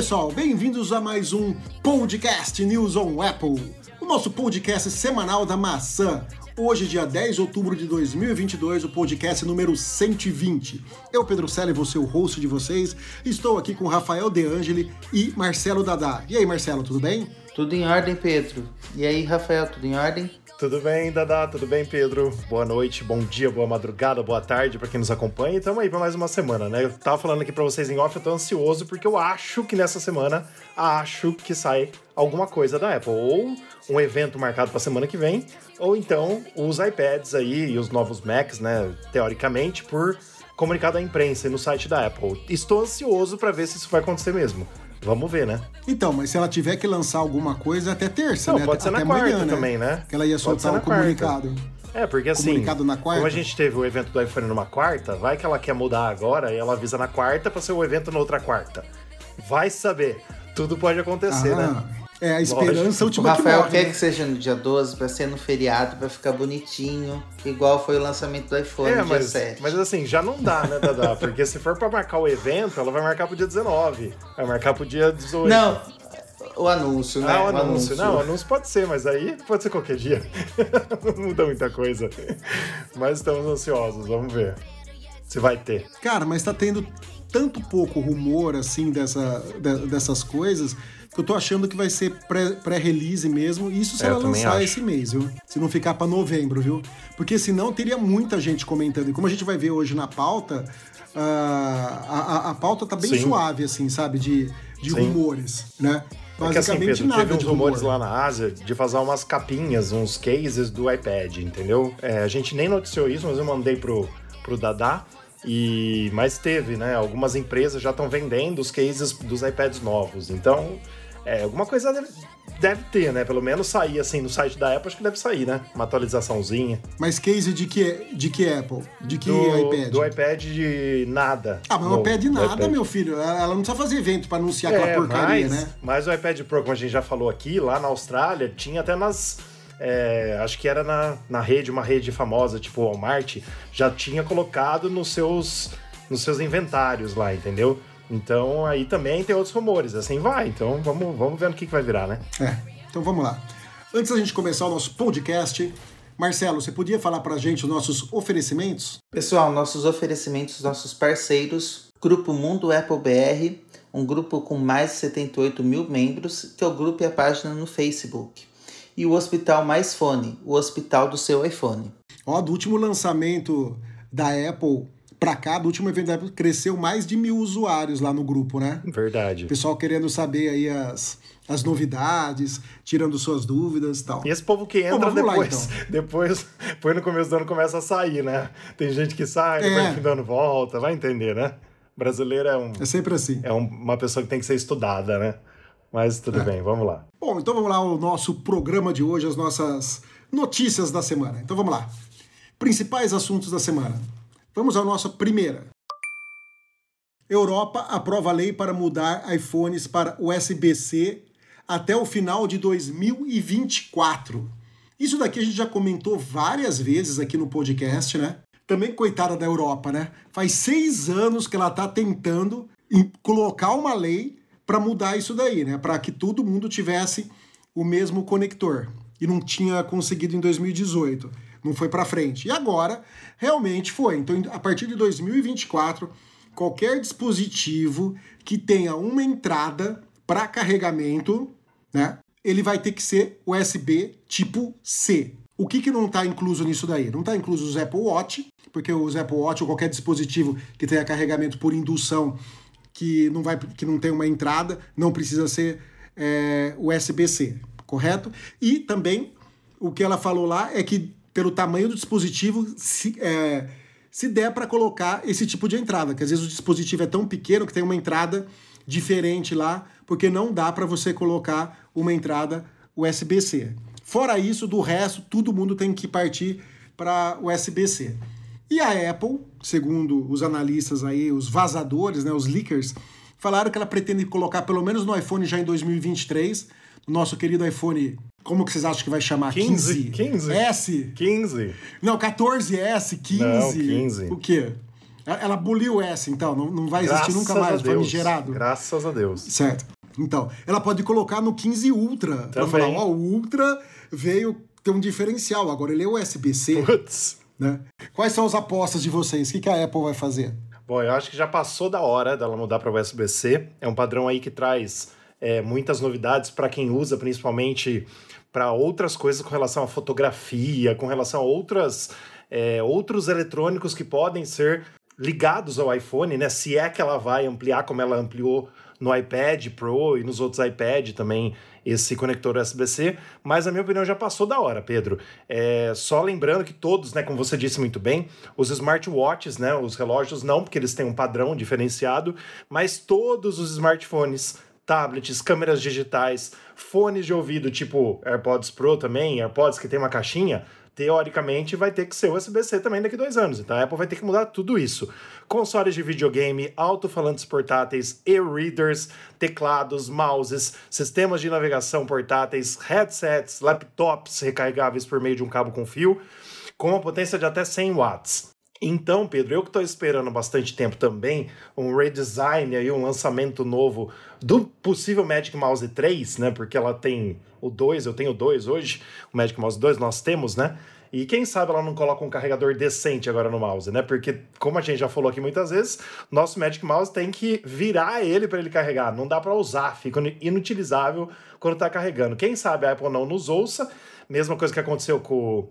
pessoal, bem-vindos a mais um Podcast News on Apple, o nosso podcast semanal da maçã. Hoje, dia 10 de outubro de 2022, o podcast número 120. Eu, Pedro Selle, vou ser o host de vocês. Estou aqui com Rafael De Angeli e Marcelo Dadá. E aí, Marcelo, tudo bem? Tudo em ordem, Pedro. E aí, Rafael, tudo em ordem? Tudo bem, Dadá? Tudo bem, Pedro? Boa noite, bom dia, boa madrugada, boa tarde para quem nos acompanha. E aí para mais uma semana, né? Eu tava falando aqui para vocês em off, eu tô ansioso porque eu acho que nessa semana, acho que sai alguma coisa da Apple. Ou um evento marcado para semana que vem, ou então os iPads aí e os novos Macs, né? Teoricamente, por comunicado à imprensa e no site da Apple. Estou ansioso para ver se isso vai acontecer mesmo. Vamos ver, né? Então, mas se ela tiver que lançar alguma coisa, até terça, Não, né? pode ser até na quarta amanhã, né? também, né? Que ela ia soltar ser o na quarta. comunicado. É, porque assim, Comunicado na quarta? como a gente teve o evento do iPhone numa quarta, vai que ela quer mudar agora e ela avisa na quarta para ser o evento na outra quarta. Vai saber. Tudo pode acontecer, né? É, a esperança Lógico. é O última que Rafael morre, quer né? que seja no dia 12 pra ser no feriado, pra ficar bonitinho, igual foi o lançamento do iPhone É, dia mas, 7. mas assim, já não dá, né, Dadá? Porque se for pra marcar o evento, ela vai marcar pro dia 19. Vai marcar pro dia 18. Não, o anúncio, né? Ah, o anúncio. Não, o anúncio pode ser, mas aí pode ser qualquer dia. não muda muita coisa. Mas estamos ansiosos, vamos ver se vai ter. Cara, mas tá tendo tanto pouco rumor, assim, dessa, de- dessas coisas, que eu tô achando que vai ser pré- pré-release mesmo. Isso se É, ela lançar acho. esse mês, viu? Se não ficar pra novembro, viu? Porque senão teria muita gente comentando. E como a gente vai ver hoje na pauta, ah, a, a, a pauta tá bem Sim. suave, assim, sabe? De, de Sim. rumores, né? É que assim, Basicamente Pedro, nada teve uns de rumores rumor. lá na Ásia de fazer umas capinhas, uns cases do iPad, entendeu? É, a gente nem noticiou isso, mas eu mandei pro, pro Dadá. E, mas teve, né? Algumas empresas já estão vendendo os cases dos iPads novos. Então, é, alguma coisa deve, deve ter, né? Pelo menos sair assim no site da Apple, acho que deve sair, né? Uma atualizaçãozinha. Mas case de que, de que Apple? De que do, iPad? Do iPad de nada. Ah, mas não pede do nada, iPad. meu filho. Ela não precisa fazer evento pra anunciar aquela É, porcaria, mas, né? mas o iPad Pro, como a gente já falou aqui, lá na Austrália, tinha até nas. É, acho que era na, na rede, uma rede famosa, tipo Walmart, já tinha colocado nos seus, nos seus inventários lá, entendeu? Então aí também tem outros rumores, assim vai. Então vamos, vamos ver no que, que vai virar, né? É, então vamos lá. Antes da gente começar o nosso podcast, Marcelo, você podia falar pra gente os nossos oferecimentos? Pessoal, nossos oferecimentos, nossos parceiros, Grupo Mundo Apple BR, um grupo com mais de 78 mil membros, que é o grupo e a página no Facebook. E o Hospital Mais Fone, o hospital do seu iPhone. Ó, do último lançamento da Apple pra cá, do último evento da Apple, cresceu mais de mil usuários lá no grupo, né? Verdade. O pessoal querendo saber aí as, as novidades, tirando suas dúvidas e tal. E esse povo que entra Bom, vamos lá, depois, depois, depois no começo do ano começa a sair, né? Tem gente que sai, depois É. no fim do ano volta, vai entender, né? Brasileiro é, um, É sempre assim. é um- uma pessoa que tem que ser estudada, né? Mas É. tudo bem, vamos lá. Bom, então vamos lá o nosso programa de hoje, as nossas notícias da semana. Então vamos lá. Principais assuntos da semana. Vamos à nossa primeira. Europa aprova lei para mudar iPhones para USB-C até o final de 2024. Isso daqui a gente já comentou várias vezes aqui no podcast, né? Também coitada da Europa, né? Faz seis anos que ela tá tentando colocar uma lei para mudar isso daí, né? Para que todo mundo tivesse o mesmo conector. E não tinha conseguido em 2018. Não foi para frente. E agora, realmente foi. Então, a partir de 2024, qualquer dispositivo que tenha uma entrada para carregamento, né? Ele vai ter que ser USB tipo C. O que, que não está incluso nisso daí? Não está incluso os Apple Watch, porque os Apple Watch ou qualquer dispositivo que tenha carregamento por indução que não, vai, que não tem uma entrada, não precisa ser é, USB-C, correto? E também o que ela falou lá é que pelo tamanho do dispositivo, se, é, se der para colocar esse tipo de entrada, que às vezes o dispositivo é tão pequeno que tem uma entrada diferente lá, porque não dá para você colocar uma entrada USB-C. Fora isso, do resto, todo mundo tem que partir para USB-C. E a Apple, segundo os analistas aí, os vazadores, né, os leakers, falaram que ela pretende colocar pelo menos no iPhone já em 2023, no nosso querido iPhone, como que vocês acham que vai chamar? 15, 15. S? 15. Não, 14S, 15. Não, 15. O quê? Ela aboliu essa, então, não, não vai existir Graças nunca mais, a Deus. famigerado. Graças a Deus. Certo. Então, ela pode colocar no 15 Ultra. Pra Também. falar, ó, o Ultra veio ter um diferencial, agora ele é USB-C. Putz. Né? Quais são as apostas de vocês? O que, a Apple vai fazer? Bom, eu acho que já passou da hora dela mudar para USB-C. É um padrão aí que traz é, muitas novidades para quem usa, principalmente para outras coisas com relação à fotografia, com relação a outras, é, outros eletrônicos que podem ser ligados ao iPhone, né? Se é que ela vai ampliar como ela ampliou no iPad Pro e nos outros iPad também esse conector USB-C, mas a minha opinião já passou da hora, Pedro. É, só lembrando que todos, né, como você disse muito bem, os smartwatches, né, os relógios não, porque eles têm um padrão diferenciado, mas todos os smartphones, tablets, câmeras digitais, fones de ouvido tipo AirPods Pro também, AirPods que tem uma caixinha, teoricamente vai ter que ser USB-C também daqui a dois anos. Então a Apple vai ter que mudar tudo isso. Consoles de videogame, alto-falantes portáteis, e-readers, teclados, mouses, sistemas de navegação portáteis, headsets, laptops recarregáveis por meio de um cabo com fio, com uma potência de até 100 watts. Então, Pedro, eu que estou esperando bastante tempo também um redesign aí, um lançamento novo do possível Magic Mouse 3, né? Porque ela tem o 2, eu tenho o 2 hoje, o Magic Mouse 2 nós temos, né? E quem sabe ela não coloca um carregador decente agora no mouse, né? Porque, como a gente já falou aqui muitas vezes, nosso Magic Mouse tem que virar ele para ele carregar. Não dá para usar, fica inutilizável quando tá carregando. Quem sabe a Apple não nos ouça. Mesma coisa que aconteceu com,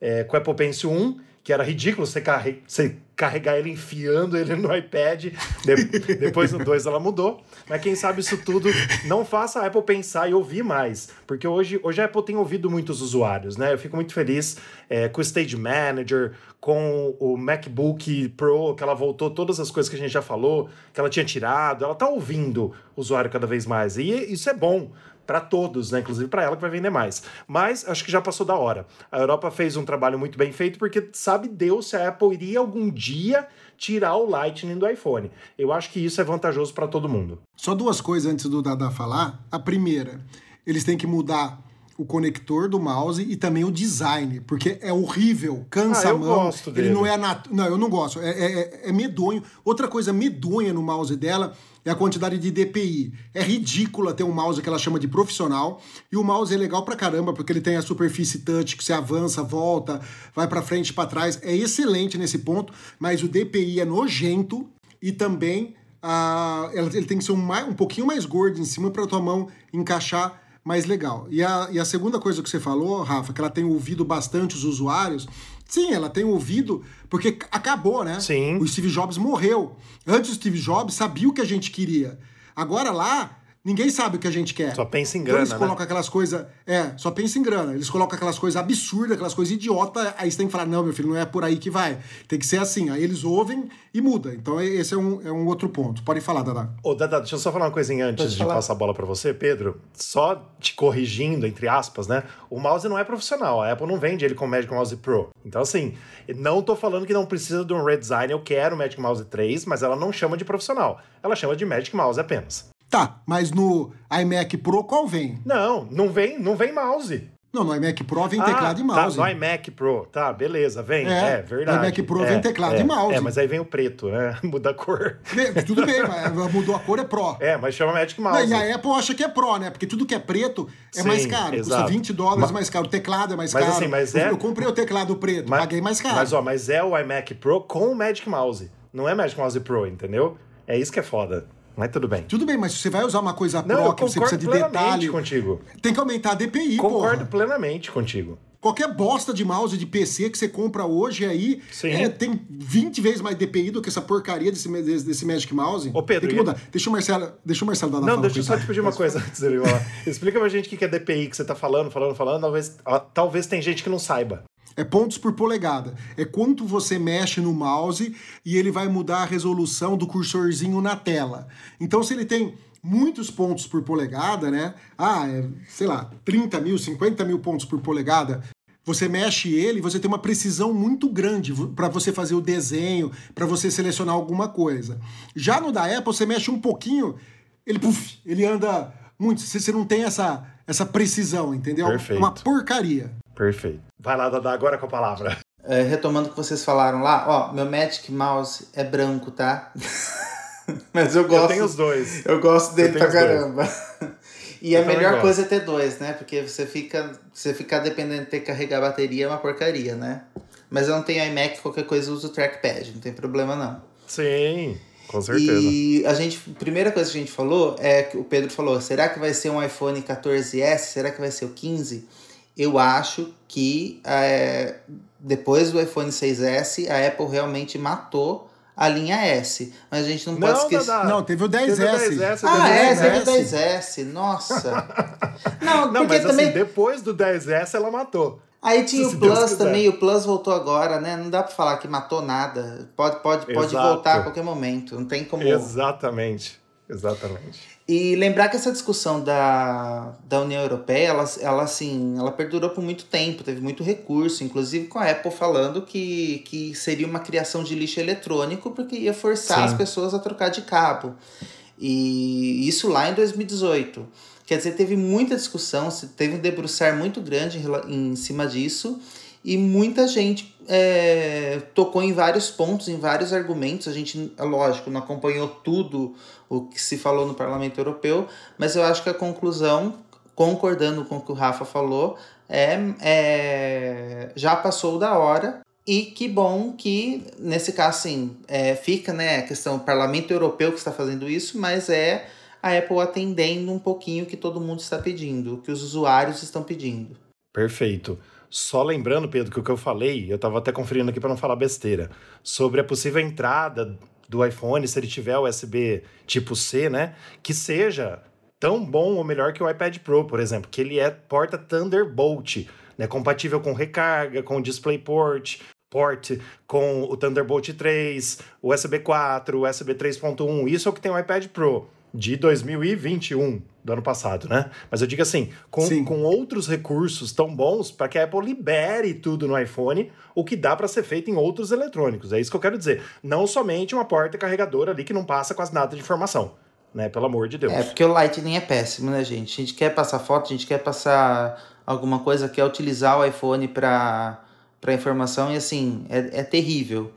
é, com o Apple Pencil 1, que era ridículo você, carre você carregar ele enfiando ele no iPad. De depois no 2 ela mudou. Mas quem sabe isso tudo não faça a Apple pensar e ouvir mais. Porque hoje, hoje a Apple tem ouvido muitos usuários, né? Eu fico muito feliz é, com o Stage Manager, com o MacBook Pro, que ela voltou todas as coisas que a gente já falou, que ela tinha tirado. Ela tá ouvindo o usuário cada vez mais. E isso é bom para todos, né? Inclusive para ela que vai vender mais. Mas acho que já passou da hora. A Europa fez um trabalho muito bem feito porque sabe Deus se a Apple iria algum dia tirar o Lightning do iPhone. Eu acho que isso é vantajoso para todo mundo. Só duas coisas antes do Dada falar. A primeira, eles têm que mudar o conector do mouse e também o design, porque é horrível, cansa ah, a mão. Gosto ele não é nat... Não, eu não gosto. É, é, é medonho. Outra coisa medonha no mouse dela é a quantidade de DPI. É ridícula ter um mouse que ela chama de profissional. E o mouse é legal pra caramba, porque ele tem a superfície touch que você avança, volta, vai para frente, para trás. É excelente nesse ponto, mas o DPI é nojento e também ah, ele tem que ser um, mais, um pouquinho mais gordo em cima para tua mão encaixar mais legal. E a, e a segunda coisa que você falou, Rafa, que ela tem ouvido bastante os usuários. Sim, ela tem ouvido, porque acabou, né? Sim. O Steve Jobs morreu. Antes o Steve Jobs sabia o que a gente queria. Agora lá, ninguém sabe o que a gente quer. Só pensa em Então grana, eles né? colocam aquelas coisas. É, só pensa em grana. Eles colocam aquelas coisas absurdas, aquelas coisas idiotas. Aí você tem que falar: não, meu filho, não é por aí que vai. Tem que ser assim. Aí eles ouvem e muda. Então esse é um, é um outro ponto. Pode falar, Dada. Ô, Dada, deixa eu só falar uma coisinha antes Pode de falar. passar a bola para você, Pedro. Só te corrigindo, entre aspas, né? O mouse não é profissional. A Apple não vende ele com Magic Mouse Pro. Então, assim, não tô falando que não precisa de um redesign. Eu quero o Magic Mouse 3, mas ela não chama de profissional. Ela chama de Magic Mouse apenas. Tá, mas no iMac Pro qual vem? Não, não vem, não vem mouse. Não, no iMac Pro vem teclado ah, e mouse. Tá, no iMac Pro. Tá, beleza, vem. É, É, verdade. no iMac Pro é, vem teclado é, e mouse. É, mas aí vem o preto, né? Muda a cor. Tudo bem, mas mudou a cor, é Pro. É, mas chama Magic Não, Mouse. e a Apple acha que é Pro, né? Porque tudo que é preto é Sim, mais caro. Custa exato. 20 dólares mais caro. O teclado é mais Mas caro. assim, mas eu, é- eu comprei o teclado preto, Mas- paguei mais caro. Mas, ó, mas é o iMac Pro com o Magic Mouse. Não é Magic Mouse Pro, entendeu? É isso que é foda. Mas tudo bem. Tudo bem, mas se você vai usar uma coisa Não, Pro que você precisa de detalhe, contigo. tem que aumentar a DPI, Concordo porra. plenamente contigo. Qualquer bosta de mouse de PC que você compra hoje aí é, tem 20 vezes mais DPI do que essa porcaria desse, desse, desse Magic Mouse. Ô, Pedro, tem que e- mudar. Deixa o Marcelo, deixa o Marcelo dar na Não, deixa eu só te pedir uma coisa antes dele falar. Explica pra gente o que é DPI que você tá falando, falando, falando. Talvez, ah, talvez tem gente que não saiba. É pontos por polegada. É quanto você mexe no mouse e ele vai mudar a resolução do cursorzinho na tela. Então, se ele tem muitos pontos por polegada, né? Ah, é, sei lá, 30 mil, 50 mil pontos por polegada. Você mexe ele, você tem uma precisão muito grande para você fazer o desenho, para você selecionar alguma coisa. Já no da Apple, você mexe um pouquinho, ele puf, ele anda muito. Você não tem essa, essa precisão, entendeu? Perfeito. É uma porcaria. Perfeito. Vai lá, Dada, agora com a palavra. é, retomando o que vocês falaram lá, ó, meu Magic Mouse é branco, tá? Mas eu gosto. Eu tenho os dois. Eu gosto dele eu pra caramba. E eu a melhor coisa é ter dois, né? Porque você fica, você ficar dependendo de ter que carregar a bateria é uma porcaria, né? Mas eu não tenho iMac, qualquer coisa eu uso o trackpad, não tem problema não. Sim, com certeza. E a gente, primeira coisa que a gente falou é que o Pedro falou: será que vai ser um iPhone 14S? Será que vai ser o 15? Eu acho que é, depois do iPhone 6S, a Apple realmente matou a linha S. Mas a gente não, não pode esquecer. Não, não, teve o 10S. Teve o 10S ah, é, teve o 10S. Nossa. não, não, porque mas também... assim, depois do 10S ela matou. Aí tinha o Plus também, o Plus voltou agora, né? Não dá pra falar que matou nada. Pode, pode, pode voltar a qualquer momento. Não tem como. Exatamente. Exatamente. E lembrar que essa discussão da, da União Europeia, ela, ela, assim, ela perdurou por muito tempo, teve muito recurso, inclusive com a Apple falando que, que seria uma criação de lixo eletrônico porque ia forçar Sim. as pessoas a trocar de cabo. E isso lá em 2018. Quer dizer, teve muita discussão, teve um debruçar muito grande em cima disso e muita gente é, tocou em vários pontos, em vários argumentos. A gente, lógico, não acompanhou tudo o que se falou no Parlamento Europeu, mas eu acho que a conclusão, concordando com o que o Rafa falou, é, é já passou da hora e que bom que, nesse caso, assim, é, fica né, a questão do Parlamento Europeu que está fazendo isso, mas é a Apple atendendo um pouquinho o que todo mundo está pedindo, o que os usuários estão pedindo. Perfeito. Só lembrando, Pedro, que o que eu falei, eu estava até conferindo aqui para não falar besteira, sobre a possível entrada do iPhone, se ele tiver USB tipo C, né? Que seja tão bom ou melhor que o iPad Pro, por exemplo, que ele é porta Thunderbolt, né? Compatível com recarga, com DisplayPort, port com o Thunderbolt 3, USB 4, USB 3.1. Isso é o que tem o iPad Pro de 2021 do ano passado, né? Mas eu digo assim, com, com outros recursos tão bons para que a Apple libere tudo no iPhone, o que dá para ser feito em outros eletrônicos. É isso que eu quero dizer. Não somente uma porta carregadora ali que não passa quase nada de informação. Né, pelo amor de Deus. É, porque o Lightning é péssimo, né, gente? A gente quer passar foto, a gente quer passar alguma coisa, quer utilizar o iPhone para informação e assim, é, é terrível.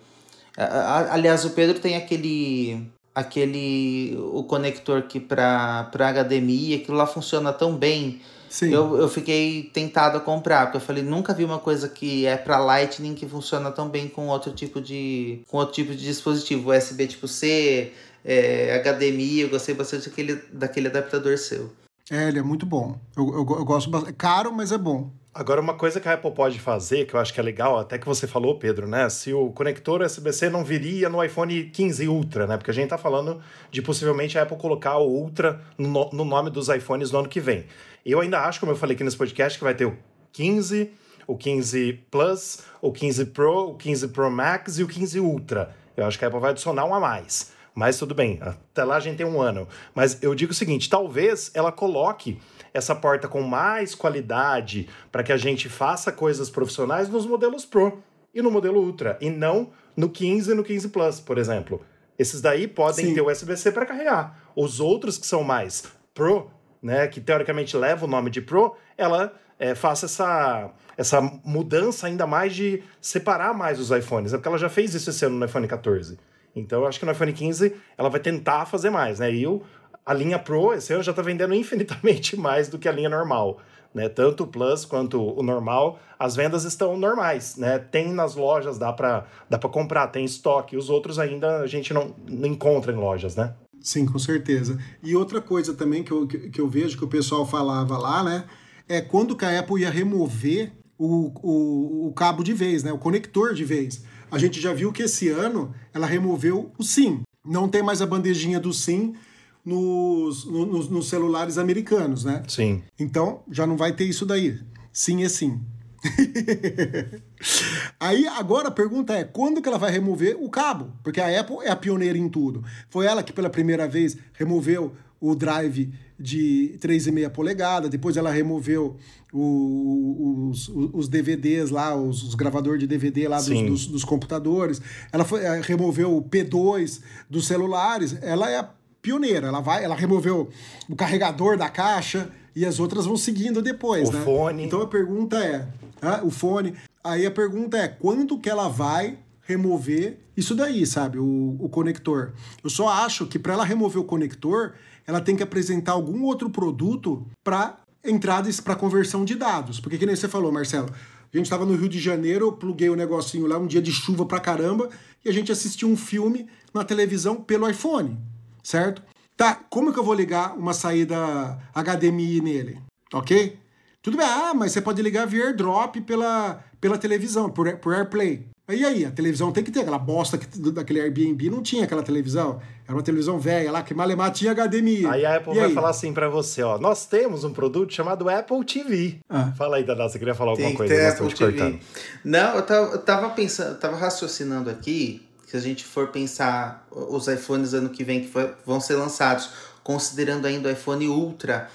Aliás, o Pedro tem aquele aquele o conector que para HDMI, aquilo lá funciona tão bem. Sim. Eu, eu fiquei tentado a comprar, porque eu falei, nunca vi uma coisa que é para Lightning que funciona tão bem com outro tipo de com outro tipo de dispositivo, USB tipo C, é, HDMI, eu gostei bastante daquele, daquele adaptador seu. É, ele é muito bom. Eu, eu, eu gosto bastante. Caro, mas é bom. Agora, uma coisa que a Apple pode fazer, que eu acho que é legal, até que você falou, Pedro, né? Se o conector USB-C não viria no iPhone 15 Ultra, né? Porque a gente tá falando de possivelmente a Apple colocar o Ultra no, no nome dos iPhones no ano que vem. Eu ainda acho, como eu falei aqui nesse podcast, que vai ter o 15, o 15 Plus, o 15 Pro, o 15 Pro Max e o 15 Ultra. Eu acho que a Apple vai adicionar um a mais. Mas tudo bem, até lá a gente tem um ano. Mas eu digo o seguinte: talvez ela coloque essa porta com mais qualidade para que a gente faça coisas profissionais nos modelos Pro e no modelo Ultra, e não no 15 e no 15 Plus, por exemplo. Esses daí podem Sim. ter USB-C para carregar. Os outros que são mais Pro, né, que teoricamente leva o nome de Pro, ela é, faça essa, essa mudança ainda mais de separar mais os iPhones, é porque ela já fez isso esse ano no iPhone 14. Então, eu acho que no iPhone 15 ela vai tentar fazer mais, né? E o, a linha Pro esse ano já está vendendo infinitamente mais do que a linha normal. Né? Tanto o Plus quanto o normal, as vendas estão normais, né? Tem nas lojas, dá para dá para comprar, tem estoque. Os outros ainda a gente não, não encontra em lojas, né? Sim, com certeza. E outra coisa também que eu, que, que eu vejo que o pessoal falava lá, né? É quando que a Apple ia remover o, o, o cabo de vez, né? O conector de vez. A gente já viu que esse ano ela removeu o SIM. Não tem mais a bandejinha do SIM nos, nos, nos celulares americanos, né? Sim. Então já não vai ter isso daí. Sim é sim. Aí agora a pergunta é: quando que ela vai remover o cabo? Porque a Apple é a pioneira em tudo. Foi ela que pela primeira vez removeu o drive de 3,5 polegada, depois ela removeu o, os, os, DVDs lá, os, os gravadores de DVD lá dos, dos, dos, computadores, ela foi, eh, removeu o P2 dos celulares, ela é a pioneira. Ela vai, ela removeu o carregador da caixa e as outras vão seguindo depois, o né? fone. Então a pergunta é, ah, o fone. Aí a pergunta é: quando que ela vai remover isso daí, sabe? O, o conector. Eu só acho que para ela remover o conector, ela tem que apresentar algum outro produto para entradas para conversão de dados. Porque que nem você falou, Marcelo. A gente estava no Rio de Janeiro, eu pluguei o um negocinho lá, um dia de chuva pra caramba, e a gente assistiu um filme na televisão pelo iPhone, certo? Tá, como que eu vou ligar uma saída HDMI nele? Ok? Tudo bem, ah, mas você pode ligar via AirDrop pela, pela televisão, por, por AirPlay. E aí, a televisão tem que ter, aquela bosta que, daquele Airbnb não tinha aquela televisão. Era uma televisão velha lá, que malemar tinha HDMI. Aí a Apple e vai aí? falar assim para você, ó, nós temos um produto chamado Apple TV. Ah. Fala aí, Dada, você queria falar alguma tem coisa? Tem Apple TV. Cortando. Não, eu tava, eu tava pensando, eu tava raciocinando aqui, se a gente for pensar os iPhones ano que vem que vão ser lançados, considerando ainda o iPhone Ultra,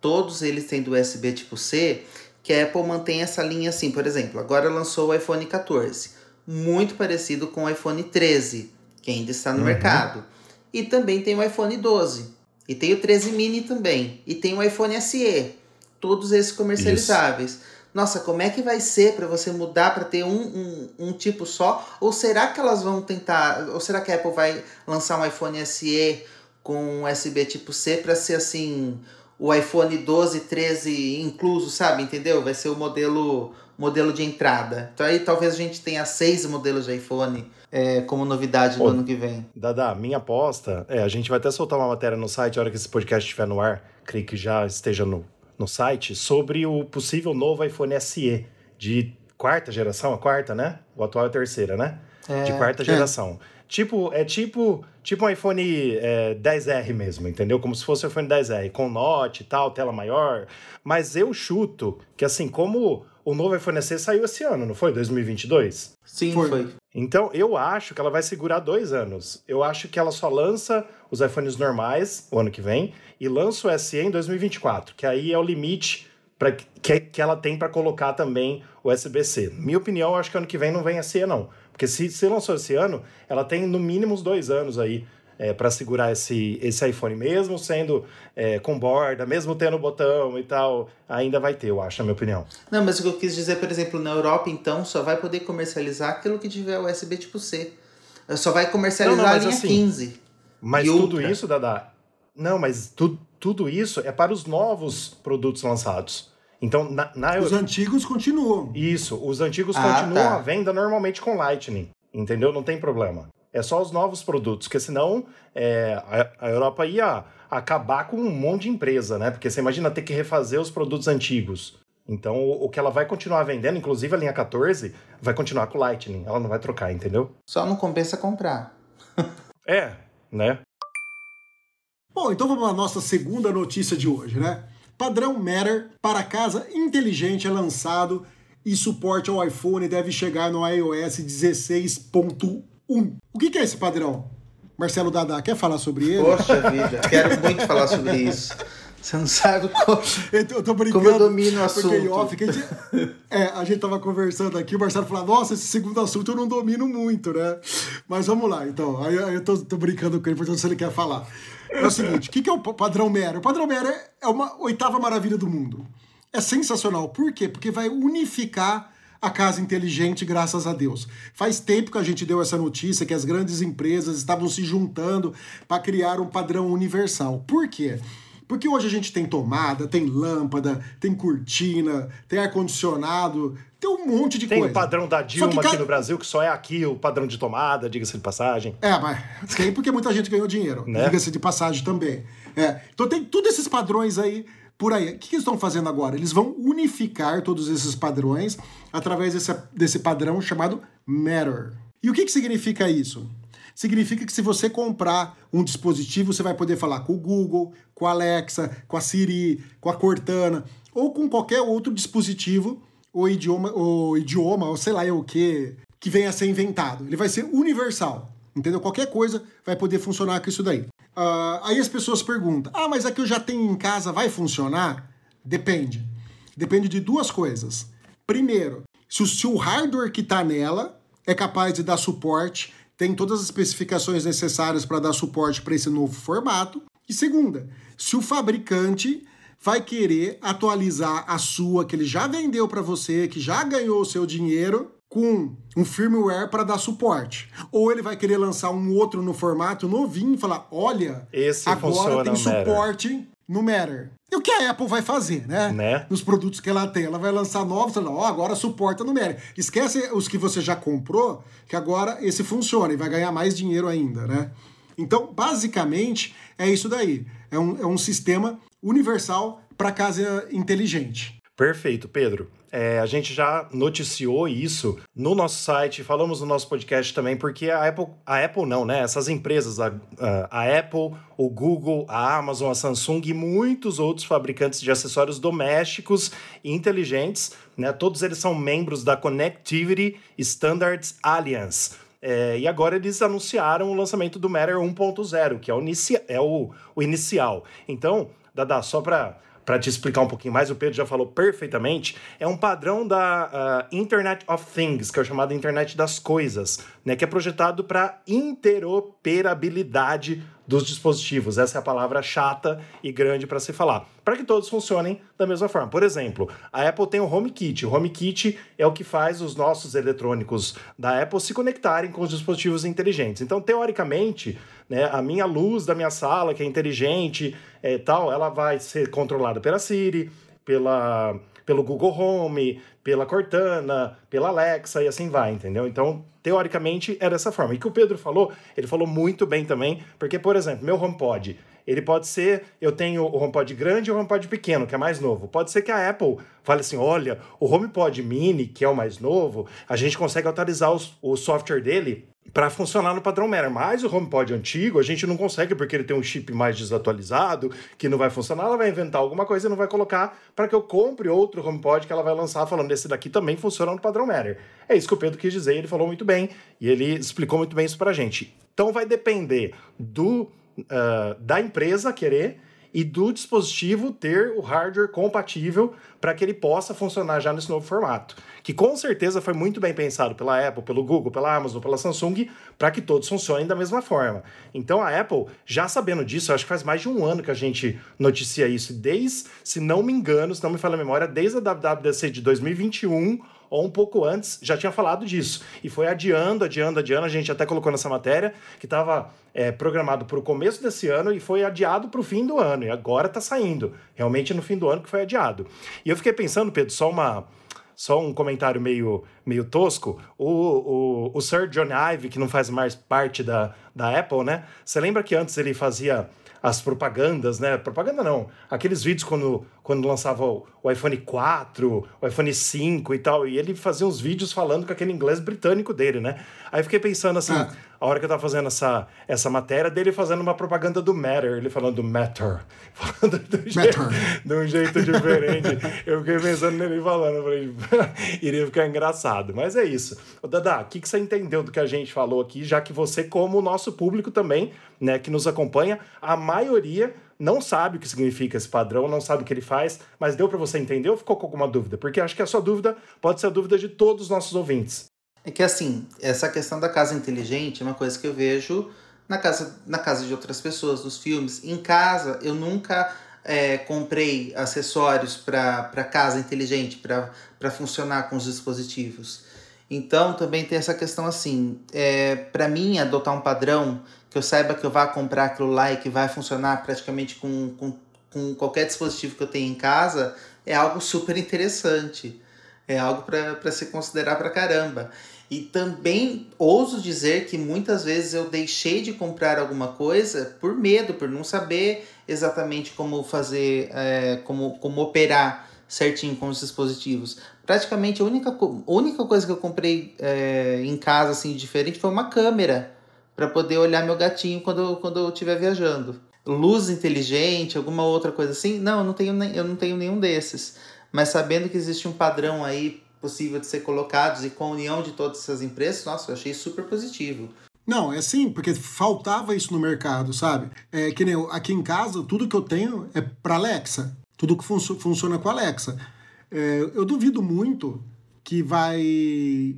todos eles tendo USB tipo C, que a Apple mantém essa linha assim, por exemplo, agora lançou o iPhone 14 muito parecido com o iPhone 13, que ainda está no uhum. mercado. E também tem o iPhone 12. E tem o 13 mini também. E tem o iPhone SE. Todos esses comercializáveis. Isso. Nossa, como é que vai ser para você mudar para ter um, um, um, tipo só? Ou será que elas vão tentar. Ou será que a Apple vai lançar um iPhone SE com USB tipo C para ser assim. O iPhone 12, 13 incluso, sabe? Entendeu? Vai ser o modelo modelo de entrada. Então aí talvez a gente tenha seis modelos de iPhone é, como novidade no Ô, ano que vem. Dada, minha aposta é, a gente vai até soltar uma matéria no site, a hora que esse podcast estiver no ar, creio que já esteja no, no site, sobre o possível novo iPhone SE de quarta geração, a quarta, né? O atual é a terceira, né? É, de quarta é. geração. Tipo, é tipo, tipo um iPhone é, 10R mesmo, entendeu? Como se fosse o iPhone 10R, com Note e tal, tela maior. Mas eu chuto que assim, como o novo iPhone SE saiu esse ano, não foi? 2022? Sim, foi. foi. Então, eu acho que ela vai segurar dois anos. Eu acho que ela só lança os iPhones normais o ano que vem e lança o SE em 2024, que aí é o limite pra, que, que ela tem para colocar também o USB-C. Minha opinião, eu acho que ano que vem não vem SE, não. Porque se, se lançou esse ano, ela tem no mínimo uns dois anos aí é, para segurar esse, esse iPhone, mesmo sendo é, com borda, mesmo tendo botão e tal, ainda vai ter, eu acho, na minha opinião. Não, mas o que eu quis dizer, por exemplo, na Europa, então, só vai poder comercializar aquilo que tiver USB tipo C. Só vai comercializar não, não, a linha assim, 15. Mas tudo Ultra. isso, Dada. Não, mas tu, tudo isso é para os novos produtos lançados. Então, na, na... Os antigos continuam. Isso, os antigos ah, continuam tá. a venda normalmente com Lightning. Entendeu? Não tem problema. É só os novos produtos, porque senão é, a, a, Europa ia acabar com um monte de empresa, né? Porque você imagina ter que refazer os produtos antigos. Então, o, o que ela vai continuar vendendo, inclusive a linha 14, vai continuar com o Lightning. Ela não vai trocar, entendeu? Só não compensa comprar. é, né? Bom, então vamos à nossa segunda notícia de hoje, né? Padrão Matter para casa inteligente é lançado e suporte ao iPhone deve chegar no iOS 16.1 um. O que é esse padrão? Marcelo Dada, quer falar sobre ele? Poxa vida, quero muito falar sobre isso. Você não sabe como eu tô brincando, como eu domino o assunto. Porque, ó, fiquei, é, a gente tava conversando aqui, o Marcelo falou, nossa, esse segundo assunto eu não domino muito, né? Mas vamos lá, então. Aí, aí eu tô, tô, brincando com ele, portanto, se ele quer falar. É o seguinte, o que, que é o padrão Mera? O padrão Mera é uma oitava maravilha do mundo. É sensacional. Por quê? Porque vai unificar a casa inteligente, graças a Deus. Faz tempo que a gente deu essa notícia que as grandes empresas estavam se juntando para criar um padrão universal. Por quê? Porque hoje a gente tem tomada, tem lâmpada, tem cortina, tem ar-condicionado, tem um monte de tem coisa. Tem o padrão da Dilma aqui no Brasil, que só é aqui o padrão de tomada, diga-se de passagem. É, mas tem porque muita gente ganhou dinheiro, né? diga-se de passagem também. É. Então tem todos esses padrões aí por aí. O que, eles estão fazendo agora? Eles vão unificar todos esses padrões através desse, desse padrão chamado Matter. E o que, que significa isso? Significa que se você comprar um dispositivo, você vai poder falar com o Google, com a Alexa, com a Siri, com a Cortana ou com qualquer outro dispositivo ou idioma, ou idioma, ou sei lá o que, que venha a ser inventado. Ele vai ser universal. Entendeu? Qualquer coisa vai poder funcionar com isso daí. Uh, aí as pessoas perguntam: ah, mas aqui eu já tenho em casa, vai funcionar? Depende. Depende de duas coisas. Primeiro, se o, se o hardware que está nela é capaz de dar suporte, tem todas as especificações necessárias para dar suporte para esse novo formato. E segunda, se o fabricante vai querer atualizar a sua que ele já vendeu para você, que já ganhou o seu dinheiro, com um firmware para dar suporte. Ou ele vai querer lançar um outro no formato novinho e falar: olha, Esse agora tem suporte Matter. no Matter. E o que a Apple vai fazer, né? né? Nos produtos que ela tem. Ela vai lançar novos, fala, ó, oh, agora suporta no Matter. Esquece os que você já comprou, que agora esse funciona e vai ganhar mais dinheiro ainda, né? Então, basicamente, é isso daí. É um, é um sistema universal para casa inteligente. Perfeito, Pedro. É, a gente já noticiou isso no nosso site, falamos no nosso podcast também, porque a Apple, a Apple não, né? Essas empresas, a, a Apple, o Google, a Amazon, a Samsung e muitos outros fabricantes de acessórios domésticos e inteligentes, né? Todos eles são membros da Connectivity Standards Alliance. É, e agora eles anunciaram o lançamento do Matter 1.0, que é, o, inicia é o, o inicial. Então, Dada, só para para te explicar um pouquinho mais, o Pedro já falou perfeitamente, é um padrão da uh, Internet of Things, que é o chamado Internet das Coisas, né, que é projetado para interoperabilidade dos dispositivos. Essa é a palavra chata e grande para se falar. Para que todos funcionem da mesma forma. Por exemplo, a Apple tem o HomeKit. O HomeKit é o que faz os nossos eletrônicos da Apple se conectarem com os dispositivos inteligentes. Então, teoricamente, né, a minha luz da minha sala, que é inteligente é, tal, ela vai ser controlada pela Siri, pela pelo Google Home, pela Cortana, pela Alexa e assim vai, entendeu? Então, teoricamente, é dessa forma. E que o Pedro falou, ele falou muito bem também, porque, por exemplo, meu HomePod, ele pode ser, eu tenho o HomePod grande e o HomePod pequeno, que é mais novo. Pode ser que a Apple fale assim, olha, o HomePod mini, que é o mais novo, a gente consegue atualizar os, o software dele para funcionar no padrão Matter. Mas o HomePod antigo a gente não consegue porque ele tem um chip mais desatualizado, que não vai funcionar. Ela vai inventar alguma coisa e não vai colocar para que eu compre outro HomePod que ela vai lançar falando esse daqui também funciona no padrão Matter. É isso que o Pedro quis dizer, ele falou muito bem e ele explicou muito bem isso para a gente. Então vai depender do uh, da empresa querer e do dispositivo ter o hardware compatível para que ele possa funcionar já nesse novo formato. Que com certeza foi muito bem pensado pela Apple, pelo Google, pela Amazon, pela Samsung, para que todos funcionem da mesma forma. Então a Apple, já sabendo disso, acho que faz mais de um ano que a gente noticia isso, desde, se não me engano, se não me falha a memória, desde a WWDC de 2021 ou um pouco antes, já tinha falado disso. E foi adiando, adiando, adiando. A gente até colocou nessa matéria que estava é, programado para o começo desse ano e foi adiado para o fim do ano. E agora está saindo. Realmente no fim do ano que foi adiado. E eu fiquei pensando, Pedro, só uma. Só um comentário meio, meio tosco. O, o, o Sir John Ive, que não faz mais parte da, da Apple, né? Você lembra que antes ele fazia as propagandas, né? Propaganda não. Aqueles vídeos quando, quando lançava o, o, iPhone 4, o iPhone 5 e tal. E ele fazia uns vídeos falando com aquele inglês britânico dele, né? Aí eu fiquei pensando assim, ah. a hora que eu tava fazendo essa, essa matéria, dele fazendo uma propaganda do Matter, ele falando do Matter. Falando do Matter. Jeito, de um jeito diferente. eu fiquei pensando nele falando, falei, iria ficar engraçado. Mas é isso. Ô, Dada, o que, que você entendeu do que a gente falou aqui, já que você, como o nosso público também, né, que nos acompanha, a maioria não sabe o que significa esse padrão, não sabe o que ele faz, mas deu para você entender ou ficou com alguma dúvida? Porque acho que a sua dúvida pode ser a dúvida de todos os nossos ouvintes. É que assim, essa questão da casa inteligente é uma coisa que eu vejo na casa, na casa de outras pessoas, nos filmes. Em casa, eu nunca é, comprei acessórios para casa inteligente, para funcionar com os dispositivos. Então, também tem essa questão assim, é, para mim, adotar um padrão que eu saiba que eu vá comprar aquilo lá e que vai funcionar praticamente com, com, com qualquer dispositivo que eu tenha em casa, é algo super interessante. É algo para se considerar para caramba. E também ouso dizer que muitas vezes eu deixei de comprar alguma coisa por medo, por não saber exatamente como fazer, é, como, como operar certinho com os dispositivos. Praticamente a única, única coisa que eu comprei é, em casa assim diferente foi uma câmera para poder olhar meu gatinho quando, quando eu estiver viajando. Luz inteligente, alguma outra coisa assim? Não, eu não tenho, eu não tenho nenhum desses. Mas sabendo que existe um padrão aí possível de ser colocados e com a união de todas essas empresas, nossa, eu achei super positivo. Não, é sim, porque faltava isso no mercado, sabe? É que nem eu, aqui em casa, tudo que eu tenho é para Alexa. Tudo que fun funciona com Alexa. É, eu duvido muito que vai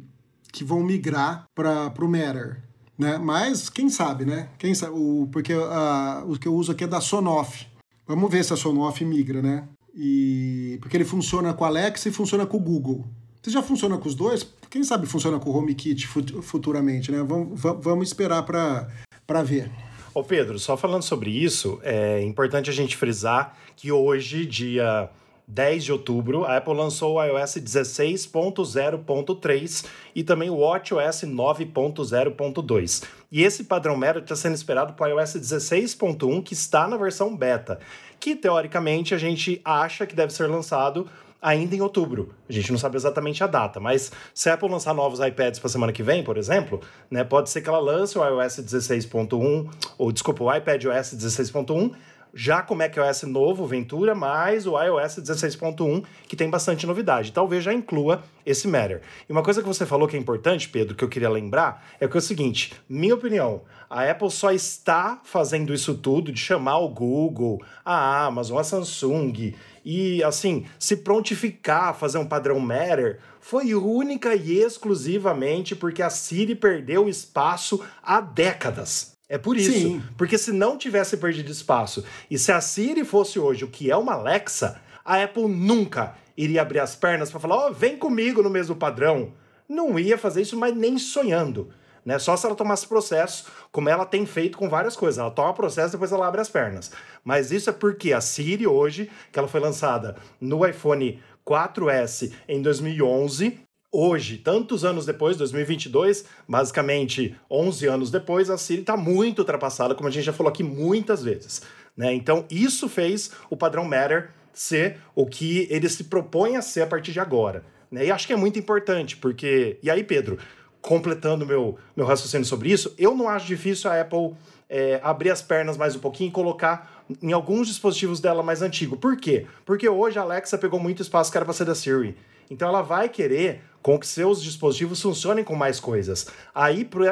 que vão migrar para o Matter né? Mas quem sabe, né? Quem sabe, o, porque uh, o que eu uso aqui é da Sonoff. Vamos ver se a Sonoff migra, né? E porque ele funciona com a Alexa e funciona com o Google. Você já funciona com os dois? Quem sabe funciona com o HomeKit futuramente, né? Vamos, vamos esperar para ver. Ô Pedro, só falando sobre isso, é importante a gente frisar que hoje, dia 10 de outubro, a Apple lançou o iOS 16.0.3 e também o WatchOS 9.0.2. E esse padrão mero está sendo esperado para o iOS 16.1, que está na versão beta, que teoricamente a gente acha que deve ser lançado ainda em outubro. A gente não sabe exatamente a data, mas se a Apple lançar novos iPads para semana que vem, por exemplo, né, pode ser que ela lance o iOS 16.1, ou desculpa, o iPadOS 16.1 já com o macOS novo, Ventura, mais o iOS 16.1, que tem bastante novidade. Talvez já inclua esse Matter. E uma coisa que você falou que é importante, Pedro, que eu queria lembrar, é que é o seguinte, minha opinião, a Apple só está fazendo isso tudo de chamar o Google, a Amazon, a Samsung e, assim, se prontificar a fazer um padrão Matter foi única e exclusivamente porque a Siri perdeu espaço há décadas. É por isso. Sim. Porque se não tivesse perdido espaço e se a Siri fosse hoje o que é uma Alexa, a Apple nunca iria abrir as pernas para falar: ó, oh, vem comigo no mesmo padrão. Não ia fazer isso, mas nem sonhando. Né? Só se ela tomasse processo, como ela tem feito com várias coisas. Ela toma processo, depois ela abre as pernas. Mas isso é porque a Siri hoje, que ela foi lançada no iPhone 4S em 2011, hoje, tantos anos depois, 2022, basicamente 11 anos depois, a Siri está muito ultrapassada, como a gente já falou aqui muitas vezes. Né? Então, isso fez o padrão Matter ser o que ele se propõe a ser a partir de agora. Né? E acho que é muito importante, porque. E aí, Pedro, completando meu, meu raciocínio sobre isso, eu não acho difícil a Apple é, abrir as pernas mais um pouquinho e colocar em alguns dispositivos dela mais antigo. Por quê? Porque hoje a Alexa pegou muito espaço que era para ser da Siri. Então ela vai querer com que seus dispositivos funcionem com mais coisas. Aí, por,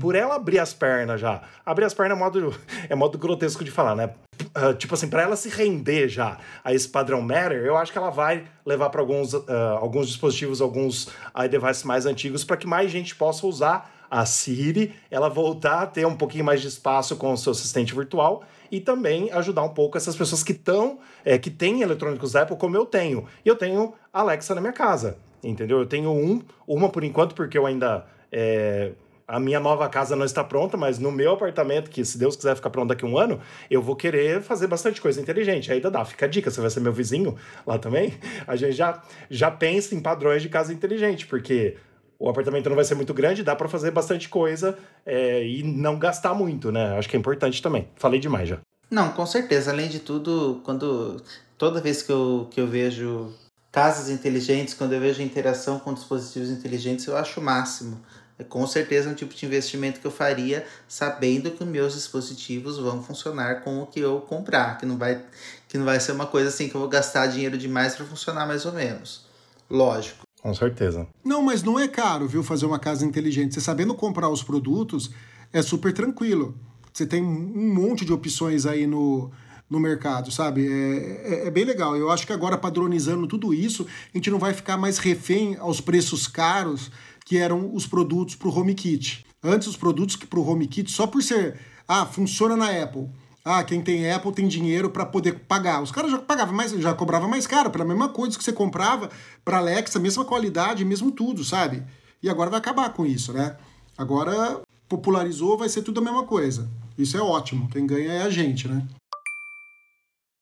por ela abrir as pernas já, abrir as pernas é modo, é modo grotesco de falar, né? Uh, tipo assim, para ela se render já a esse padrão Matter, eu acho que ela vai levar para alguns, uh, alguns dispositivos, alguns iDevices mais antigos, para que mais gente possa usar a Siri, ela voltar a ter um pouquinho mais de espaço com o seu assistente virtual e também ajudar um pouco essas pessoas que estão, é, que têm eletrônicos Apple, como eu tenho. E eu tenho Alexa na minha casa, entendeu? Eu tenho um, uma por enquanto, porque eu ainda. É, a minha nova casa não está pronta, mas no meu apartamento, que se Deus quiser ficar pronto daqui a um ano, eu vou querer fazer bastante coisa inteligente. Aí dá, fica a dica, você vai ser meu vizinho lá também. A gente já, já pensa em padrões de casa inteligente, porque o apartamento não vai ser muito grande, dá para fazer bastante coisa é, e não gastar muito, né? Acho que é importante também. Falei demais já. Não, com certeza. Além de tudo, quando toda vez que eu, que eu vejo casas inteligentes, quando eu vejo interação com dispositivos inteligentes, eu acho o máximo. É com certeza um tipo de investimento que eu faria sabendo que meus dispositivos vão funcionar com o que eu comprar, que não vai, que não vai ser uma coisa assim que eu vou gastar dinheiro demais para funcionar mais ou menos. Lógico. Com certeza. Não, mas não é caro, viu, fazer uma casa inteligente. Você sabendo comprar os produtos, é super tranquilo. Você tem um monte de opções aí no, no mercado, sabe? É, é, é, bem legal. Eu acho que agora, padronizando tudo isso, a gente não vai ficar mais refém aos preços caros que eram os produtos para o HomeKit. Antes, os produtos para o HomeKit, só por ser, ah, funciona na Apple ah, quem tem Apple tem dinheiro para poder pagar. Os caras já pagavam mais, já cobrava mais caro pela mesma coisa que você comprava para Alexa, mesma qualidade, mesmo tudo, sabe? E agora vai acabar com isso, né? Agora popularizou, vai ser tudo a mesma coisa. Isso é ótimo. Quem ganha é a gente, né?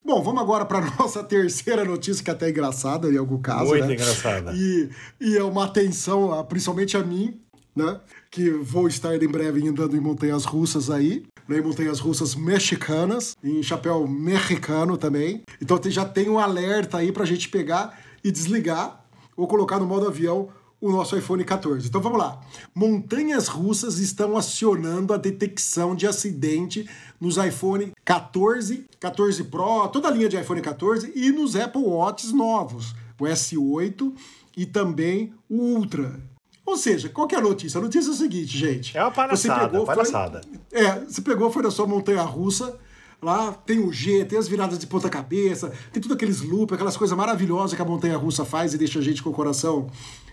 Bom, vamos agora para nossa terceira notícia, que é até engraçada em algum caso. Muito né? engraçada. E, e é uma atenção, principalmente a mim, né? Que vou estar em breve andando em montanhas russas aí, né? em montanhas russas mexicanas, em chapéu mexicano também. Então já tem um alerta aí pra gente pegar e desligar ou colocar no modo avião o nosso iPhone 14. Então vamos lá. Montanhas russas estão acionando a detecção de acidente nos iPhone 14, 14 Pro, toda a linha de iPhone 14 e nos Apple Watches novos, o S8 e também o Ultra. Ou seja, qual que é a notícia? A notícia é o seguinte, gente. É uma palhaçada, você pegou, palhaçada. Foi, é, você pegou, foi na sua montanha russa, lá tem o G, tem as viradas de ponta cabeça, tem tudo aqueles loops, aquelas coisas maravilhosas que a montanha russa faz e deixa a gente com o coração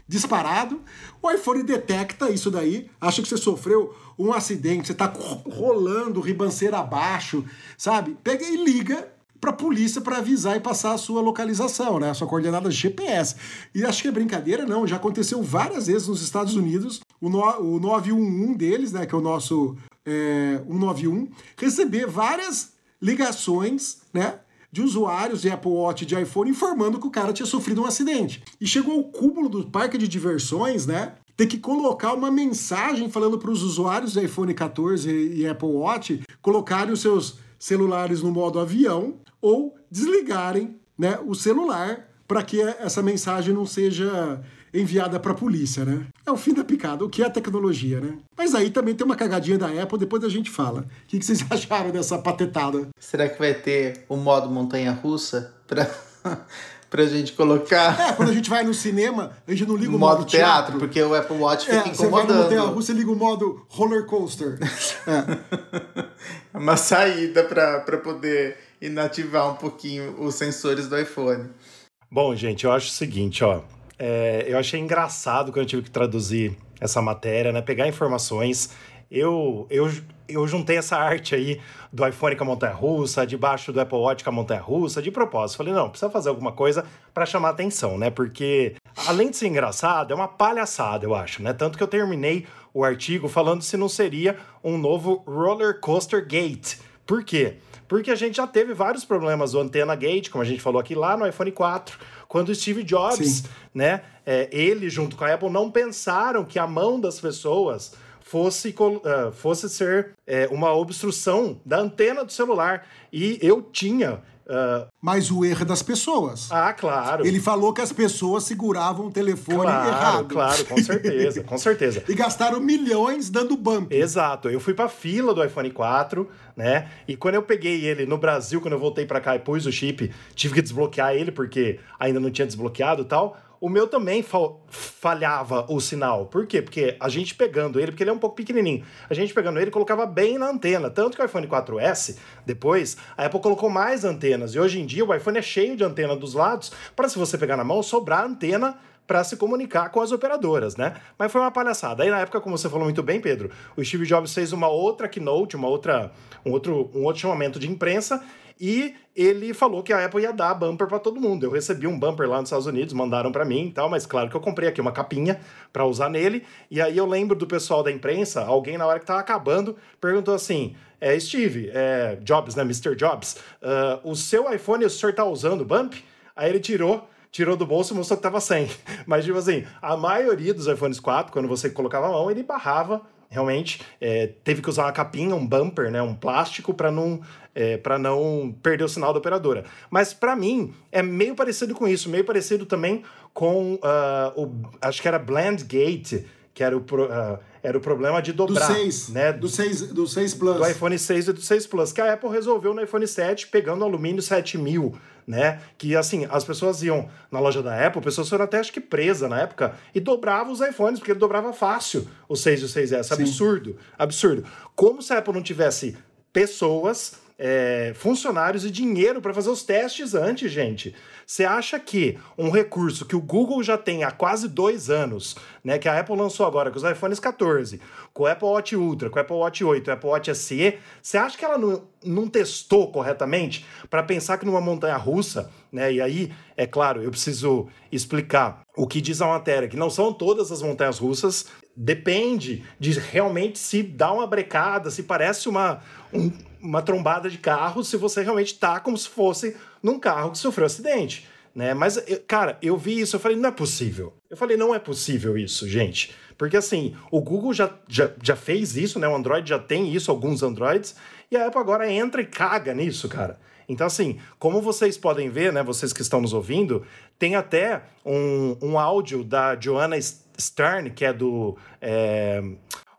disparado. O iPhone detecta isso daí, acha que você sofreu um acidente, você tá rolando ribanceira abaixo, sabe? Pega e liga para polícia para avisar e passar a sua localização, né? A sua coordenada GPS. E acho que é brincadeira, não. Já aconteceu várias vezes nos Estados Unidos. O, no, o 911 deles, né? Que é o nosso é, 191, receber várias ligações, né? de usuários de Apple Watch de iPhone informando que o cara tinha sofrido um acidente. E chegou ao cúmulo do parque de diversões, né? Ter que colocar uma mensagem falando para os usuários de iPhone 14 e Apple Watch colocarem os seus celulares no modo avião ou desligarem né, o celular para que essa mensagem não seja enviada para a polícia, né? É o fim da picada, o que é tecnologia, né? Mas aí também tem uma cagadinha da Apple, depois a gente fala. O que vocês acharam dessa patetada? Será que vai ter o modo montanha-russa para pra gente colocar. É, quando a gente vai no cinema, a gente não liga o modo, modo teatro, teatro, porque o Apple Watch fica é, incomodando. Você vai no montanha russa e liga o modo roller coaster. é. Uma saída para poder inativar um pouquinho os sensores do iPhone. Bom, gente, eu acho o seguinte, ó. É, eu achei engraçado quando eu tive que traduzir essa matéria, né? Pegar informações. Eu, eu, eu juntei essa arte aí do iPhone com a montanha-russa, debaixo do Apple Watch com a montanha-russa, de propósito. Falei, não, precisa fazer alguma coisa para chamar atenção, né? Porque, além de ser engraçado, é uma palhaçada, eu acho, né? Tanto que eu terminei o artigo falando se não seria um novo roller coaster gate. Por quê? Porque a gente já teve vários problemas do antena gate, como a gente falou aqui lá no iPhone 4 quando o Steve Jobs, Sim. né, é, ele junto com a Apple não pensaram que a mão das pessoas fosse, uh, fosse ser é, uma obstrução da antena do celular. E eu tinha Uh... Mas o erro é das pessoas. Ah, claro. Ele falou que as pessoas seguravam o telefone claro, errado. Claro, com certeza, com certeza. e gastaram milhões dando bump. Exato. Eu fui pra fila do iPhone 4, né? E quando eu peguei ele no Brasil, quando eu voltei para cá e pus o chip, tive que desbloquear ele porque ainda não tinha desbloqueado e tal o meu também falhava o sinal. Por quê? Porque a gente pegando ele, porque ele é um pouco pequenininho, a gente pegando ele colocava bem na antena. Tanto que o iPhone 4S, depois, a Apple colocou mais antenas. E hoje em dia o iPhone é cheio de antena dos lados, para se você pegar na mão, sobrar antena para se comunicar com as operadoras, né? Mas foi uma palhaçada. Aí na época, como você falou muito bem, Pedro, o Steve Jobs fez uma outra keynote, uma outra, um outro, um outro chamamento de imprensa e ele falou que a Apple ia dar bumper para todo mundo. Eu recebi um bumper lá nos Estados Unidos, mandaram para mim e tal, mas claro que eu comprei aqui uma capinha para usar nele. E aí eu lembro do pessoal da imprensa, alguém na hora que tava acabando, perguntou assim: é, Steve, é, Jobs, né, Mr. Jobs, uh, o seu iPhone o senhor tá usando bump? Aí ele tirou tirou do bolso e mostrou que tava sem. Mas, tipo assim, a maioria dos iPhones 4, quando você colocava a mão, ele barrava realmente é, teve que usar uma capinha, um bumper, né, um plástico para não é, para não perder o sinal da operadora. Mas para mim é meio parecido com isso, meio parecido também com uh, o acho que era Blend Gate, que era o uh, era o problema de dobrar. Do 6, né? Do 6, do 6 Plus. Do iPhone 6 e do 6 Plus, que a Apple resolveu no iPhone 7 pegando alumínio 7000 né? Que assim, as pessoas iam na loja da Apple, pessoas foram até acho que presa na época e dobravam os iPhones, porque ele dobrava fácil o 6 e o 6S. Sim. Absurdo, absurdo. Como se a Apple não tivesse pessoas é, funcionários e dinheiro para fazer os testes antes, gente. Você acha que um recurso que o Google já tem há quase dois anos, né, que a Apple lançou agora com os iPhones 14, com o Apple Watch Ultra, com o Apple Watch 8, o Apple Watch SE, você acha que ela não, não testou corretamente para pensar que numa montanha russa, né? E aí, é claro, eu preciso explicar o que diz a matéria, que não são todas as montanhas russas, depende de realmente se dá uma brecada, se parece uma, um, uma trombada de carro, se você realmente tá como se fosse num carro que sofreu acidente. Né? Mas, cara, eu vi isso, eu falei, não é possível. Eu falei, não é possível isso, gente. Porque assim, o Google já, já, já fez isso, né? O Android já tem isso, alguns Androids, e a Apple agora entra e caga nisso, cara. Então, assim, como vocês podem ver, né, vocês que estão nos ouvindo, tem até um, um áudio da Joanna Stern, que é do. É...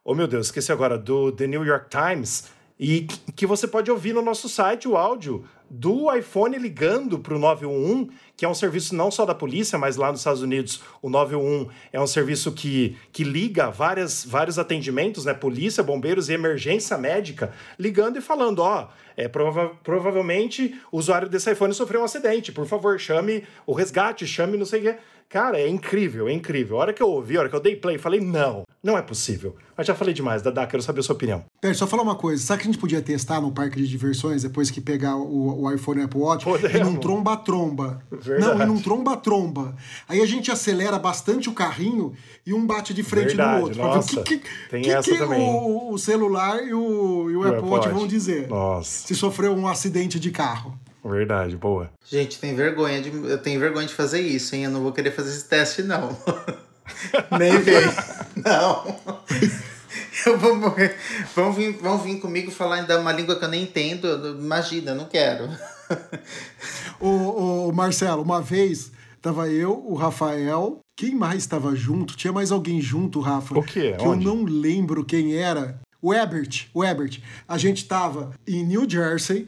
Oh, meu Deus, esqueci agora, do The New York Times, e que você pode ouvir no nosso site o áudio do iPhone ligando para o 911, que é um serviço não só da polícia, mas lá nos Estados Unidos o 911 é um serviço que, que liga várias, vários atendimentos, né? Polícia, bombeiros e emergência médica, ligando e falando: ó, é, prova provavelmente o usuário desse iPhone sofreu um acidente, por favor, chame o resgate, chame não sei o quê. Cara, é incrível, é incrível. A hora que eu ouvi, a hora que eu dei play, falei, não, não é possível. Mas já falei demais, Dadá, quero saber a sua opinião. Pera, só falar uma coisa. Sabe que a gente podia testar no parque de diversões, depois que pegar o, o iPhone e Apple Watch? Podemos. E num tromba-tromba. Não, e num tromba-tromba. Aí a gente acelera bastante o carrinho e um bate de frente Verdade, no outro. nossa. o que, que, Tem que, essa que também. O, o celular e o, e o o Apple Apple Watch. vão dizer. Nossa, Se sofreu um acidente de carro. Verdade, boa. Gente, tem vergonha de, eu tenho vergonha de fazer isso, hein? Eu não vou querer fazer esse teste, não. Nem vem. Não. Eu vou morrer. Vão vir, vão vir comigo falar ainda uma língua que eu nem entendo. Imagina, eu não quero. Ô, ô, Marcelo, uma vez tava eu, o Rafael. Quem mais estava junto? Tinha mais alguém junto, Rafa? O quê? Que Onde? eu não lembro quem era. O Ebert, o Ebert. A gente tava em New Jersey,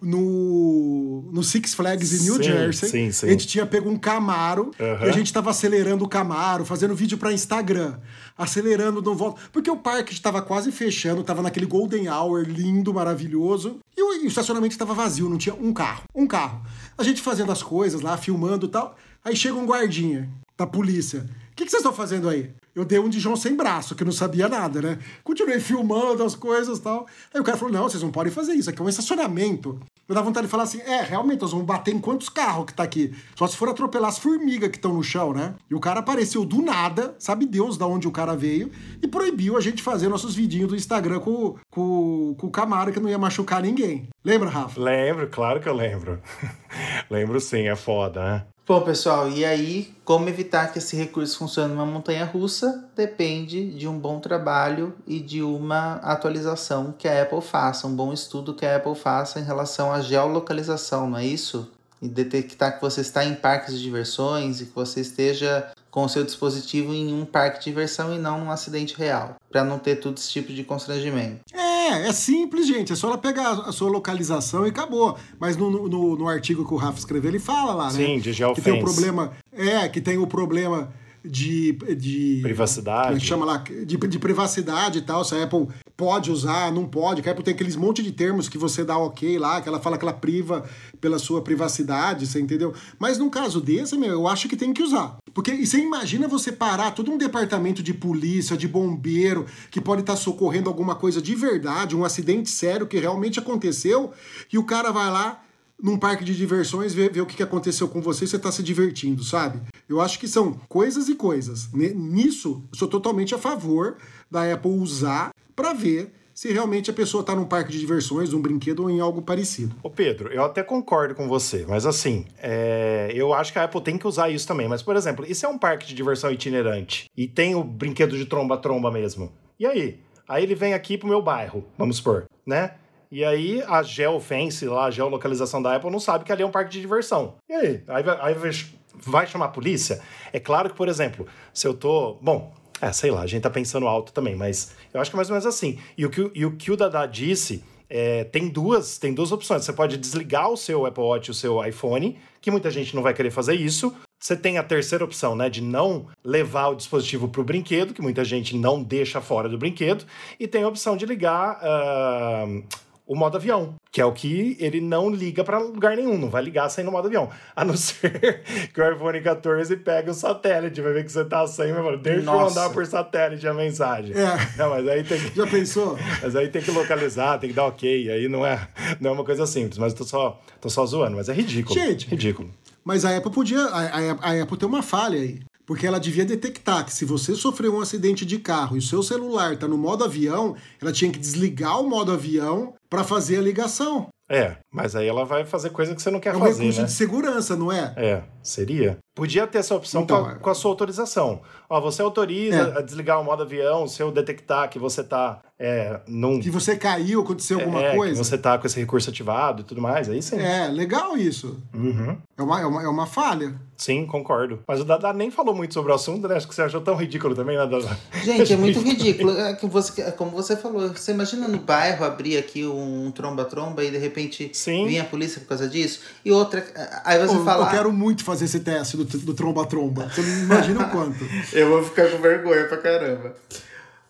no, no Six Flags em New Sim, Jersey. sim, sim. A gente tinha pego um Camaro Aham. e a gente tava acelerando o Camaro, fazendo vídeo pra Instagram. Acelerando, não volta. Porque o parque estava quase fechando, tava naquele Golden Hour lindo, maravilhoso. E o, e o estacionamento estava vazio, não tinha um carro. Um carro. A gente fazendo as coisas lá, filmando e tal. Aí chega um guardinha da polícia. O que, vocês estão fazendo aí? Eu dei um de João sem braço, que não sabia nada, né? Continuei filmando as coisas e tal. Aí o cara falou: não, vocês não podem fazer isso, aqui é um estacionamento. Eu dava vontade de falar assim: é, realmente, nós vamos bater em quantos carros que tá aqui? Só se for atropelar as formigas que estão no chão, né? E o cara apareceu do nada, sabe Deus da onde o cara veio, e proibiu a gente fazer nossos vidinhos do Instagram com, com, com o Camaro, que não ia machucar ninguém. Lembra, Rafa? Lembro, claro que eu lembro. lembro sim, é foda, né? Bom, pessoal, e aí, como evitar que esse recurso funcione numa montanha russa? Depende de um bom trabalho e de uma atualização que a Apple faça, um bom estudo que a Apple faça em relação à geolocalização, não é isso? E detectar que você está em parques de diversões e que você esteja com o seu dispositivo em um parque de diversão e não num acidente real, para não ter todo esse tipo de constrangimento. É, é simples, gente. É só ela pegar a sua localização e acabou. Mas no, no, no artigo que o Rafa escreveu, ele fala lá, né? Sim, de Que tem o geofence. problema. É, que tem o problema de. de Privacidade. Como é que chama lá? De, de privacidade e tal. Se a Apple pode usar, não pode. Que a Apple tem aqueles monte de termos que você dá ok lá, que ela fala que ela priva pela sua privacidade, você entendeu? Mas num caso desse, meu, eu acho que tem que usar. Porque e você imagina você parar todo um departamento de polícia, de bombeiro, que pode estar socorrendo alguma coisa de verdade, um acidente sério que realmente aconteceu, e o cara vai lá num parque de diversões ver, ver o que aconteceu com você você está se divertindo, sabe? Eu acho que são coisas e coisas. Ne- Nisso, eu sou totalmente a favor da Apple usar para ver se realmente a pessoa está num parque de diversões, num brinquedo ou em algo parecido. Ô Pedro, eu até concordo com você, mas assim, é, eu acho que a Apple tem que usar isso também. Mas, por exemplo, se é um parque de diversão itinerante e tem o brinquedo de tromba-tromba mesmo? E aí? Aí ele vem aqui pro meu bairro, vamos supor, né? E aí a geofence lá, a geolocalização da Apple não sabe que ali é um parque de diversão. E aí? Aí vai, aí vai- chamar a polícia? É claro que, por exemplo, se eu tô. Bom, é, sei lá, a gente tá pensando alto também, mas eu acho que é mais ou menos assim. E o que, o- e o, que o Dada disse, é, tem, duas, tem duas opções. Você pode desligar o seu Apple Watch o seu iPhone, que muita gente não vai querer fazer isso. Você tem a terceira opção, né, de não levar o dispositivo para o brinquedo, que muita gente não deixa fora do brinquedo. E tem a opção de ligar ah, o modo avião, que é o que ele não liga para lugar nenhum, não vai ligar sem no modo avião. A não ser que o iPhone 14 pegue o satélite, vai ver que você tá sem, vai falar, deixa eu Nossa. mandar por satélite a mensagem. É. Não, mas aí tem que... Já pensou? Mas aí tem que localizar, tem que dar ok. Aí não é, não é uma coisa simples. Mas eu tô só, tô só zoando, mas é ridículo. Gente. Ridículo. Mas a Apple podia. A, a- a Apple tem uma falha aí. Porque ela devia detectar que se você sofreu um acidente de carro e o seu celular tá no modo avião, ela tinha que desligar o modo avião para fazer a ligação. É, mas aí ela vai fazer coisa que você não quer É um fazer, recurso né? de segurança, não é? É, seria. Podia ter essa opção Então, com, a, com a sua autorização. Ó, você autoriza É. a desligar o modo avião se eu detectar que você tá é, num. Que você caiu, aconteceu alguma é, coisa. que você tá com esse recurso ativado e tudo mais. Aí sim. É, legal isso. Uhum. É uma, é uma, é uma falha. Sim, concordo. Mas o Dada nem falou muito sobre o assunto, né? Acho que você achou tão ridículo também, né, Dada? Gente, é muito ridículo. É que você, é como você falou, você imagina no bairro abrir aqui um tromba-tromba e de repente Sim. vir a polícia por causa disso? E outra, aí você Eu, fala. eu quero muito fazer esse teste do, do tromba-tromba. Você não imagina o quanto. Eu vou ficar com vergonha pra caramba.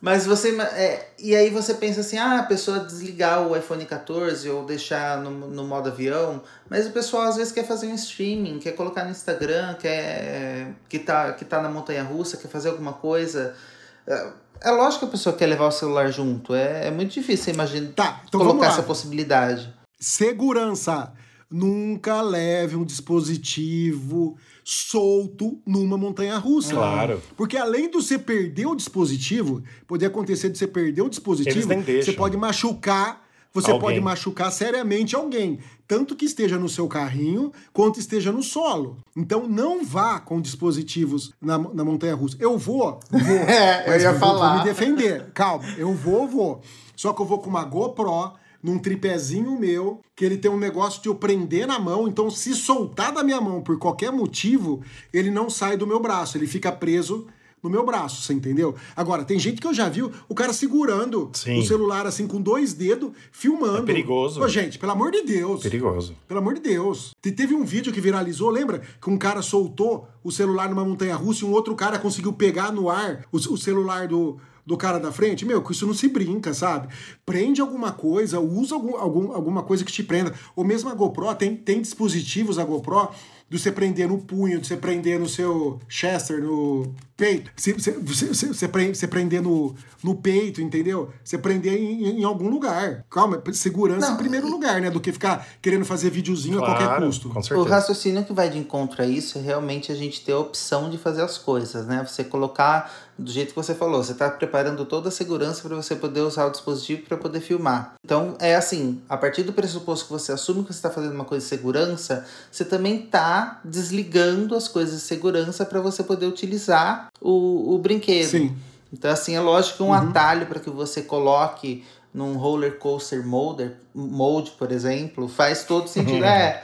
Mas você. É, e aí você pensa assim, ah, a pessoa desligar o iPhone 14 ou deixar no, no modo avião. Mas o pessoal às vezes quer fazer um streaming, quer colocar no Instagram, quer. que tá, que tá na montanha russa, quer fazer alguma coisa. É, lógico que a pessoa quer levar o celular junto. É, é muito difícil imaginar tá, então colocar essa possibilidade. Segurança. Nunca leve um dispositivo solto numa montanha russa. Claro. Porque além de você perder o dispositivo, pode acontecer de você perder o dispositivo, você pode machucar, você alguém. pode machucar seriamente alguém, tanto que esteja no seu carrinho quanto esteja no solo. Então não vá com dispositivos na, na montanha russa. Eu vou, vou, é, eu ia falar. vou me defender. Calma, eu vou, vou. Só que eu vou com uma GoPro num tripézinho meu, que ele tem um negócio de eu prender na mão, então se soltar da minha mão por qualquer motivo, ele não sai do meu braço, ele fica preso no meu braço, você entendeu? Agora, tem gente que eu já viu o cara segurando Sim. o celular assim com dois dedos, filmando. É perigoso. Pô, gente, pelo amor de Deus. Perigoso. Pelo amor de Deus. Teve um vídeo que viralizou, lembra? Que um cara soltou o celular numa montanha russa e um outro cara conseguiu pegar no ar o, o celular do, do cara da frente, meu, com isso não se brinca, sabe? Prende alguma coisa, usa algum, algum, alguma coisa que te prenda. Ou mesmo a GoPro, tem, tem dispositivos a GoPro de você prender no punho, de você prender no seu Chester, no peito. Você, você, você, você, prende, você prender no, no peito, entendeu? Você prender em, em algum lugar. Calma, segurança Não, em primeiro e... lugar, né? Do que ficar querendo fazer videozinho claro, a qualquer custo. O raciocínio que vai de encontro a isso é realmente a gente ter a opção de fazer as coisas, né? Você colocar do jeito que você falou, você está preparando toda a segurança para você poder usar o dispositivo para poder filmar. Então é assim, a partir do pressuposto que você assume que você está fazendo uma coisa de segurança, você também está desligando as coisas de segurança para você poder utilizar o, o brinquedo. Sim. Então assim é lógico que um uhum. atalho para que você coloque num roller coaster mode, mode, por exemplo, faz todo sentido. é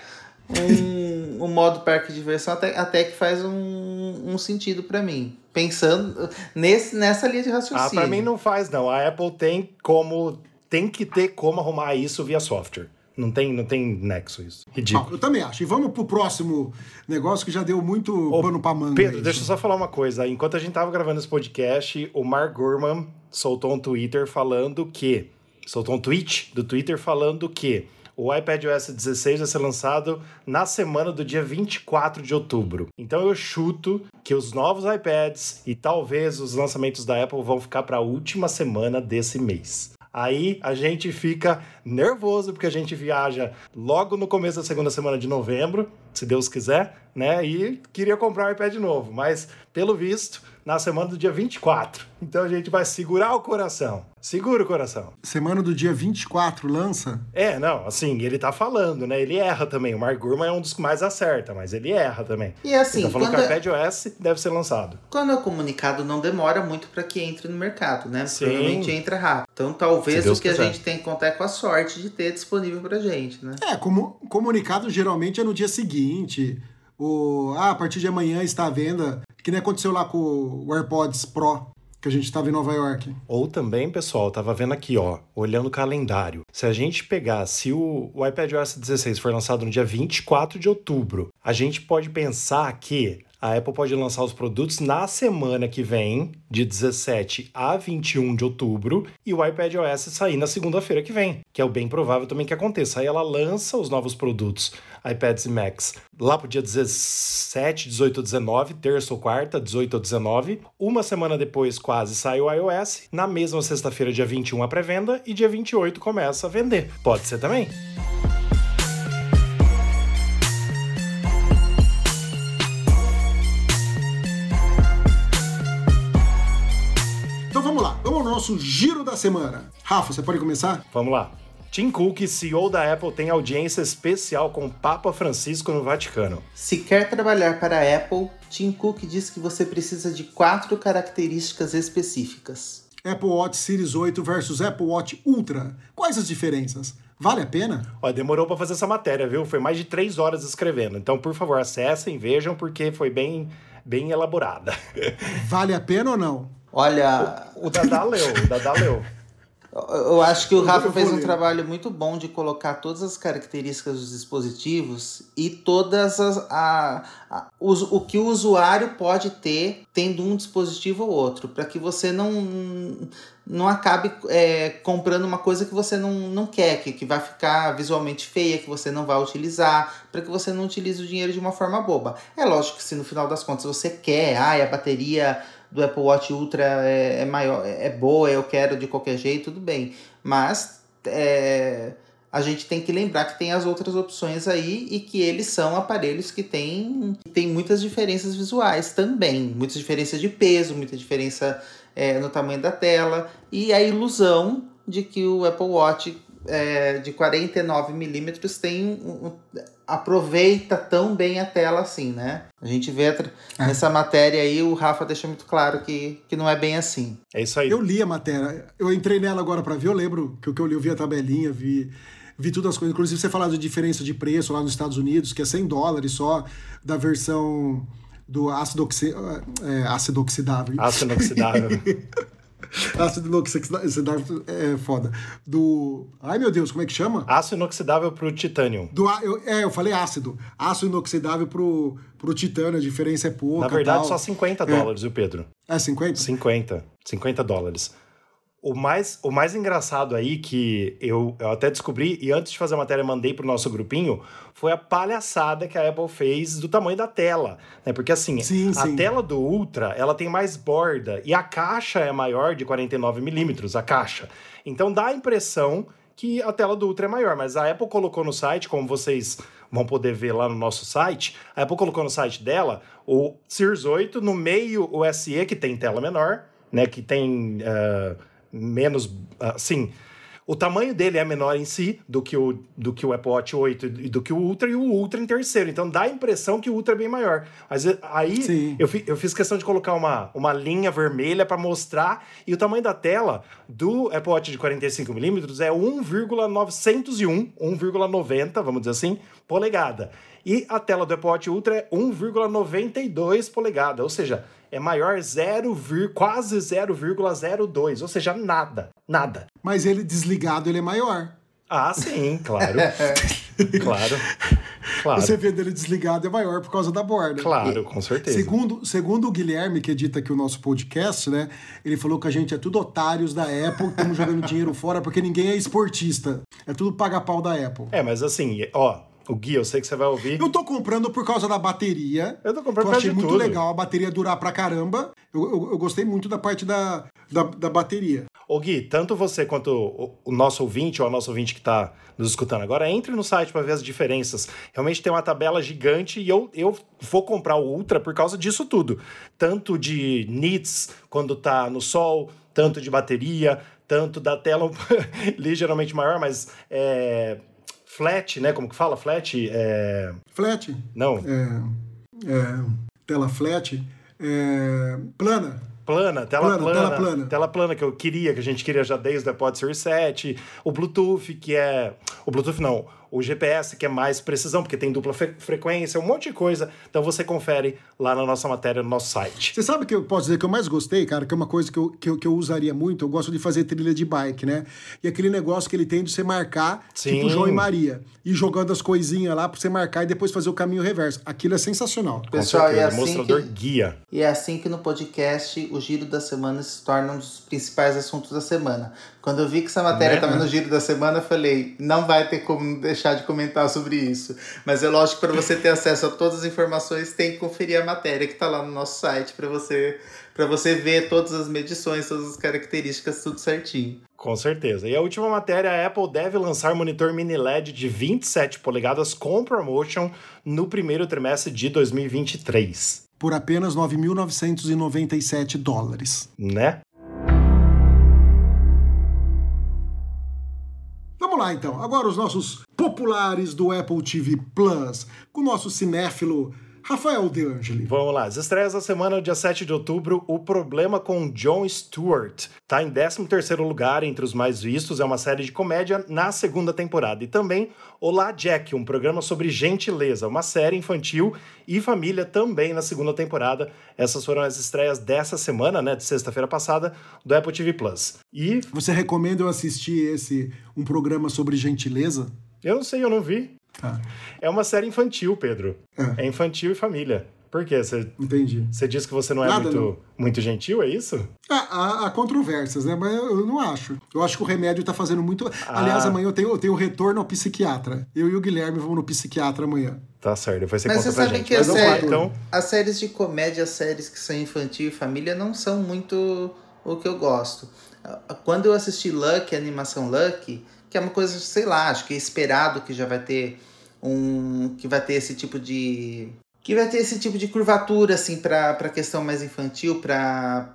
um, um modo parque de diversão até, até que faz um, um sentido para mim. Pensando nesse, nessa linha de raciocínio. Ah, para mim não faz, não. A Apple tem como. Tem que ter como arrumar isso via software. Não tem, não tem nexo isso. Ridículo. eu também acho. E vamos pro próximo negócio que já deu muito Ô, pano pra manga. Pedro, deixa eu só falar uma coisa. Enquanto a gente tava gravando esse podcast, o Mark Gurman soltou um Twitter falando que. Soltou um tweet do Twitter falando que o iPadOS 16 vai ser lançado na semana do dia 24 de outubro. Então eu chuto que os novos iPads e talvez os lançamentos da Apple vão ficar para a última semana desse mês. Aí a gente fica nervoso porque a gente viaja logo no começo da segunda semana de novembro, se Deus quiser, né? E queria comprar um iPad novo, mas pelo visto na semana do dia 24. Então a gente vai segurar o coração. Segura o coração. Semana do dia 24 lança? É, não, assim, ele tá falando, né? Ele erra também. O Mark Gurman é um dos que mais acerta, mas ele erra também. E assim, ele tá falando que o iPad OS deve ser lançado. Quando é comunicado, não demora muito para que entre no mercado, né? Sim. Provavelmente entra rápido. Então talvez o que quiser. a gente tem que contar é com a sorte de ter disponível pra gente, né? É, como comunicado geralmente é no dia seguinte. O, ah, a partir de amanhã está à venda que nem aconteceu lá com o AirPods Pro, que a gente estava em Nova York. Ou também, pessoal, tava vendo aqui, ó, olhando o calendário. Se a gente pegar, se o, o iPadOS 16 for lançado no dia 24 de outubro, a gente pode pensar que a Apple pode lançar os produtos na semana que vem, de 17 a 21 de outubro, e o iPad OS sair na segunda-feira que vem, que é o bem provável também que aconteça. Aí ela lança os novos produtos, iPads e Macs, lá pro dia 17, 18 ou 19, terça ou quarta, 18 ou 19. Uma semana depois, quase sai o iOS. Na mesma sexta-feira, dia 21, a pré-venda, e dia 28 começa a vender. Pode ser também. Nosso giro da semana. Rafa, você pode começar? Vamos lá. Tim Cook, CEO da Apple, tem audiência especial com o Papa Francisco no Vaticano. Se quer trabalhar para a Apple, Tim Cook diz que você precisa de quatro características específicas. Apple Watch Series 8 versus Apple Watch Ultra. Quais as diferenças? Vale a pena? Ó, demorou para fazer essa matéria, viu? Foi mais de três horas escrevendo. Então, por favor, acessem, vejam, porque foi bem, bem elaborada. Vale a pena ou não? Olha. O, o Dadá leu, o Dadá leu. Eu acho que o Rafa fez um trabalho muito bom de colocar todas as características dos dispositivos e todas as. A, a, o, o que o usuário pode ter tendo um dispositivo ou outro, para que você não, não acabe é, comprando uma coisa que você não, não quer, que, que vai ficar visualmente feia, que você não vai utilizar, para que você não utilize o dinheiro de uma forma boba. É lógico que se no final das contas você quer, ai, a bateria do Apple Watch Ultra é, é maior, é boa, eu quero de qualquer jeito, tudo bem. Mas é, a gente tem que lembrar que tem as outras opções aí e que eles são aparelhos que têm, tem muitas diferenças visuais também, muitas diferenças de peso, muita diferença é, no tamanho da tela e a ilusão de que o Apple Watch é, de 49 milímetros tem um, aproveita tão bem a tela assim, né? A gente vê é. nessa matéria aí, o Rafa deixa muito claro que, que não é bem assim. É isso aí. Eu li a matéria, eu entrei nela agora para ver, eu lembro que o que eu li, eu vi a tabelinha, vi, vi tudo as coisas. Inclusive, você falou de diferença de preço lá nos Estados Unidos, que é 100 dólares só da versão do ácido, oxi, é, ácido oxidável. Ácido oxidável. Ácido inoxidável é foda. Do. Ai meu Deus, como é que chama? Aço inoxidável pro titânio. Do, eu, é, eu falei ácido. Aço inoxidável pro, pro titânio, a diferença é pouca. Na verdade, tal. só 50 é. dólares, viu, Pedro? É 50? 50. 50 dólares. O mais, o mais engraçado aí que eu, eu até descobri, e antes de fazer a matéria mandei pro nosso grupinho, foi a palhaçada que a Apple fez do tamanho da tela. Né? Porque assim, sim, a sim. tela do Ultra ela tem mais borda e a caixa é maior de 49 milímetros, a caixa. Então dá a impressão que a tela do Ultra é maior, mas a Apple colocou no site, como vocês vão poder ver lá no nosso site, a Apple colocou no site dela o Series 8, no meio o SE, que tem tela menor, né, que tem uh, menos, assim, o tamanho dele é menor em si do que o, do que o Apple Watch 8 e do que o Ultra, e o Ultra em terceiro. Então dá a impressão que o Ultra é bem maior. Mas eh, aí eu, fi, eu fiz questão de colocar uma, uma linha vermelha para mostrar, e o tamanho da tela do Apple Watch de 45mm é 1,901, 1,90, vamos dizer assim, polegada. E a tela do Apple Watch Ultra é 1,92 polegada, ou seja, é maior 0, quase 0,02, ou seja, nada, nada. Mas ele desligado ele é maior. Ah, sim, claro. claro. Claro. Você vê dele desligado é maior por causa da borda. Claro, com certeza. Segundo, segundo o Guilherme, que edita aqui o nosso podcast, né? Ele falou que a gente é tudo otários da Apple, estamos jogando dinheiro fora porque ninguém é esportista. É tudo paga-pau da Apple. É, mas assim, ó, o Gui, eu sei que você vai ouvir. Eu tô comprando por causa da bateria. Eu tô comprando por causa Eu achei muito tudo. legal a bateria durar pra caramba. Eu, eu, eu, gostei muito da parte da, da, da bateria. Ô Gui, tanto você quanto o, o nosso ouvinte, ou a nosso ouvinte que está nos escutando agora, entre no site para ver as diferenças. Realmente tem uma tabela gigante e eu, eu vou comprar o Ultra por causa disso tudo. Tanto de nits quando tá no sol, tanto de bateria, tanto da tela ligeiramente maior, mas é, flat, né? Como que fala? Flat? É... Flat? Não. É, é, tela flat. É, plana. Plana, tela plana, plana, Tela plana. Tela plana que eu queria, que a gente queria já desde o iPod Series 7. O Bluetooth, que é. O Bluetooth não o GPS, que é mais precisão, porque tem dupla fre frequência, um monte de coisa. Então você confere lá na nossa matéria, no nosso site. Você sabe que eu posso dizer que eu mais gostei, cara, que é uma coisa que eu, que eu, que eu usaria muito, eu gosto de fazer trilha de bike, né? E aquele negócio que ele tem de você marcar, Sim. tipo João e Maria, e jogando as coisinhas lá pra você marcar e depois fazer o caminho reverso. Aquilo é sensacional. Com Pessoal, certeza, é assim mostrador que, guia. E é assim que no podcast o Giro da Semana se torna um dos principais assuntos da semana. Quando eu vi que essa matéria estava né? no Giro da Semana, eu falei, não vai ter como deixar de comentar sobre isso. Mas é lógico que para você ter acesso a todas as informações, tem que conferir a matéria que está lá no nosso site para você para você ver todas as medições, todas as características, tudo certinho. Com certeza. E a última matéria, a Apple deve lançar monitor mini LED de 27 polegadas com promotion no primeiro trimestre de 2023. Por apenas 9.997 dólares. Né? Vamos lá então. Agora os nossos populares do Apple TV Plus, com o nosso cinéfilo Rafael De Angeli. Vamos lá. As estreias da semana, dia 7 de outubro, O Problema com Jon Stewart. Tá em 13º lugar entre os mais vistos. É uma série de comédia na segunda temporada. E também Olá Jack, um programa sobre gentileza. Uma série infantil e família também na segunda temporada. Essas foram as estreias dessa semana, né? De sexta-feira passada, do Apple TV Plus. E... Você recomenda eu assistir esse, um programa sobre gentileza? Eu não sei, eu não vi. Ah. É uma série infantil, Pedro. É, é infantil e família. Por quê? Você, Entendi. Você diz que você não é muito, não. muito gentil, é isso? Ah, há, há, controvérsias, né? Mas eu, não acho. Eu acho que o remédio tá fazendo muito. Ah. Aliás, amanhã eu tenho, eu tenho retorno ao psiquiatra. Eu e o Guilherme vamos no psiquiatra amanhã. Tá certo, depois você Mas conta você sabe que Mas série, então... as séries de comédia, as séries que são infantil e família, não são muito o que eu gosto. Quando eu assisti Lucky, a animação Lucky, que é uma coisa, sei lá, acho que é esperado que já vai ter um que vai ter esse tipo de que vai ter esse tipo de curvatura assim para questão mais infantil, para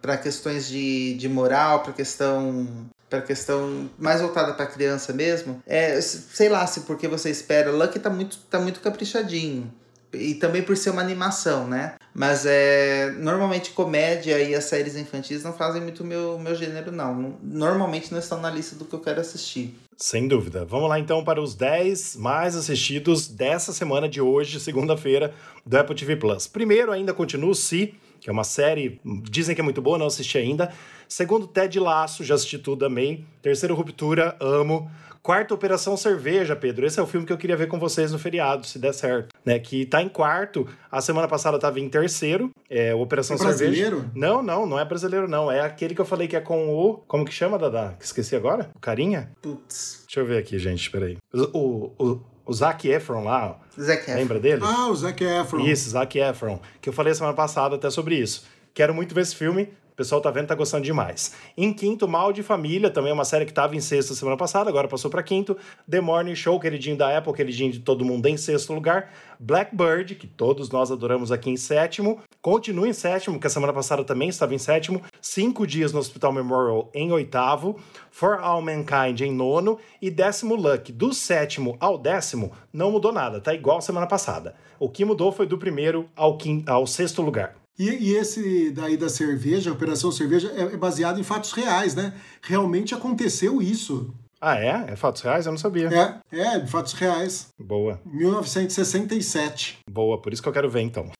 para questões de, de moral, para questão para questão mais voltada para criança mesmo. É, sei lá se porque você espera, Lucky tá muito tá muito caprichadinho. E também por ser uma animação, né? Mas é normalmente comédia e as séries infantis não fazem muito meu meu gênero não. Normalmente não estão na lista do que eu quero assistir. Sem dúvida. Vamos lá então para os 10 mais assistidos dessa semana de hoje, segunda-feira, do Apple TV Plus. Primeiro, ainda continua o Si, que é uma série, dizem que é muito boa, não assisti ainda. Segundo, Ted Laço, já assisti tudo, amei. Terceiro, Ruptura, amo. Quarto, Operação Cerveja, Pedro. Esse é o filme que eu queria ver com vocês no feriado, se der certo. Né? Que tá em quarto. A semana passada tava em terceiro. É Operação é brasileiro? Cerveja. Não, não, não é brasileiro, não. É aquele que eu falei que é com o. Como que chama, Dada? Que esqueci agora? O Carinha? Putz. Deixa eu ver aqui, gente, peraí. O, o, o Zac Efron lá. Zac Efron. Lembra dele? Ah, o Zac Efron. Isso, Zac Efron. Que eu falei semana passada até sobre isso. Quero muito ver esse filme. O pessoal tá vendo, tá gostando demais. Em quinto, Mal de Família, também uma série que tava em sexto semana passada, agora passou para quinto. The Morning Show, queridinho da Apple, queridinho de todo mundo em sexto lugar. Blackbird, que todos nós adoramos aqui em sétimo. Continua em sétimo, que a semana passada também estava em sétimo. Cinco Dias no Hospital Memorial em oitavo. For All Mankind em nono. E décimo Luck. Do sétimo ao décimo, não mudou nada, tá igual semana passada. O que mudou foi do primeiro ao, quinto, ao sexto lugar. E, e, esse daí da cerveja, a Operação Cerveja, é, é baseado em fatos reais, né? Realmente aconteceu isso. Ah, é? É fatos reais? Eu não sabia. É, é, fatos reais. Boa. 1967. Boa, por isso que eu quero ver então.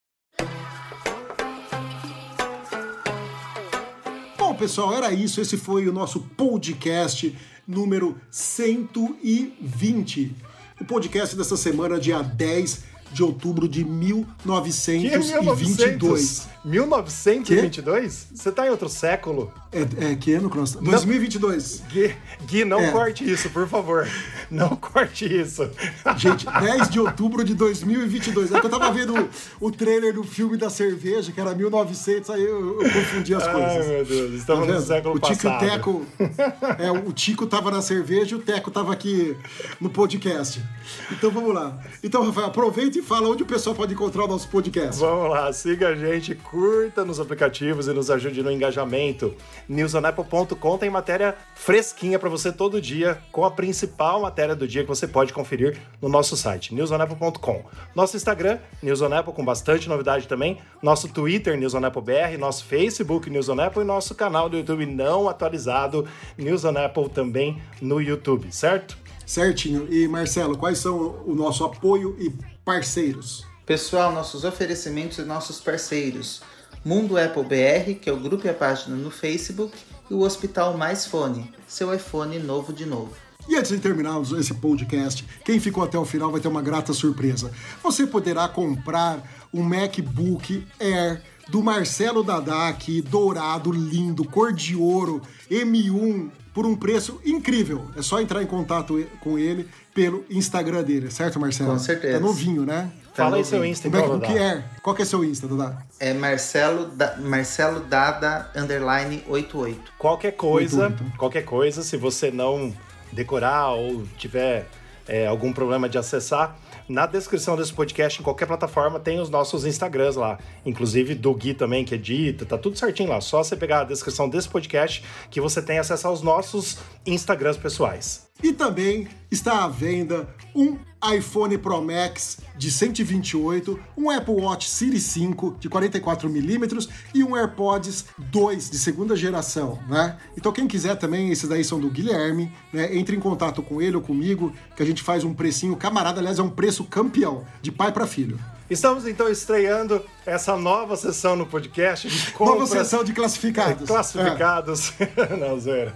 Bom, pessoal, era isso. Esse foi o nosso podcast número 120. O podcast dessa semana, dia 10 de outubro de 1922. 1922? Você tá em outro século? É, é que ano que nós 2022. Gui, Gui não é. corte isso, por favor. Não corte isso. Gente, 10 de outubro de 2022. É que eu tava vendo o, o trailer do filme da cerveja, que era 1900, aí eu, eu confundi as coisas. Ai, meu Deus, estamos tá no século o Tico passado. E o Teco, é, o Tico tava na cerveja e o Teco tava aqui no podcast. Então vamos lá. Então, Rafael, aproveita e fala onde o pessoal pode encontrar o nosso podcast. Vamos lá, siga a gente, curta nos aplicativos e nos ajude no engajamento. newsonapple.com tem matéria fresquinha para você todo dia, com a principal matéria do dia que você pode conferir no nosso site, newsonapple.com. Nosso Instagram, newsonapple, com bastante novidade também. Nosso Twitter, newsonapplebr. Nosso Facebook, newsonapple. E nosso canal do YouTube não atualizado, newsonapple também no YouTube, certo? Certinho. E Marcelo, quais são o nosso apoio e parceiros? Pessoal, nossos oferecimentos e nossos parceiros. Mundo Apple BR, que é o grupo e a página no Facebook, e o Hospital Mais Fone, seu iPhone novo de novo. E antes de terminarmos esse podcast, quem ficou até o final vai ter uma grata surpresa. Você poderá comprar um MacBook Air do Marcelo Dadá aqui, dourado, lindo, cor de ouro, M1, por um preço incrível. É só entrar em contato com ele pelo Instagram dele, certo, Marcelo? Com certeza. Tá novinho, né? Tá Fala aí seu Insta, então, O que é? Qual que é seu Insta, Dada? É Marcelo, da, Marcelo Dada, underline 88. Qualquer coisa, 88. qualquer coisa, se você não decorar ou tiver é, algum problema de acessar, na descrição desse podcast, em qualquer plataforma, tem os nossos Instagrams lá. Inclusive do Gui também, que edita, tá tudo certinho lá. Só você pegar a descrição desse podcast que você tem acesso aos nossos Instagrams pessoais. E também está à venda um iPhone Pro Max de 128, um Apple Watch Series 5 de 44mm e um AirPods 2 de segunda geração, né? Então quem quiser também, esses daí são do Guilherme, né? Entre em contato com ele ou comigo, que a gente faz um precinho camarada, aliás, é um preço campeão, de pai para filho. Estamos então estreando essa nova sessão no podcast compras. Nova sessão de classificados. É, classificados. É. Não, zero.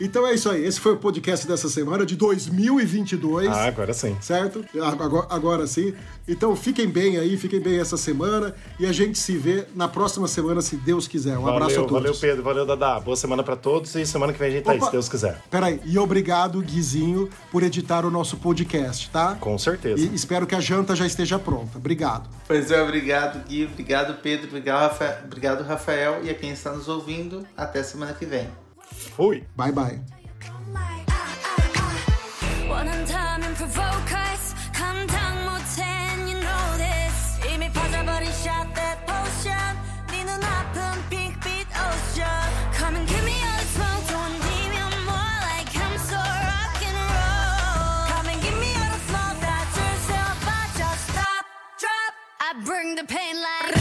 Então é isso aí. Esse foi o podcast dessa semana de 2022. Ah, agora sim. Certo? Agora, agora sim. Então fiquem bem aí, fiquem bem essa semana e a gente se vê na próxima semana, se Deus quiser. Um valeu, abraço a todos. Valeu, Pedro. Valeu, Dadá. Boa semana para todos e semana que vem a gente Opa, tá aí, se Deus quiser. Peraí. E obrigado, Guizinho, por editar o nosso podcast, tá? Com certeza. E espero que a janta já esteja pronta. Obrigado. Pois é, obrigado, Gui. Obrigado, Pedro. Obrigado, Rafael. Obrigado, Rafael. E a quem está nos ouvindo, até semana que vem. Fui. Bye, bye. the pain like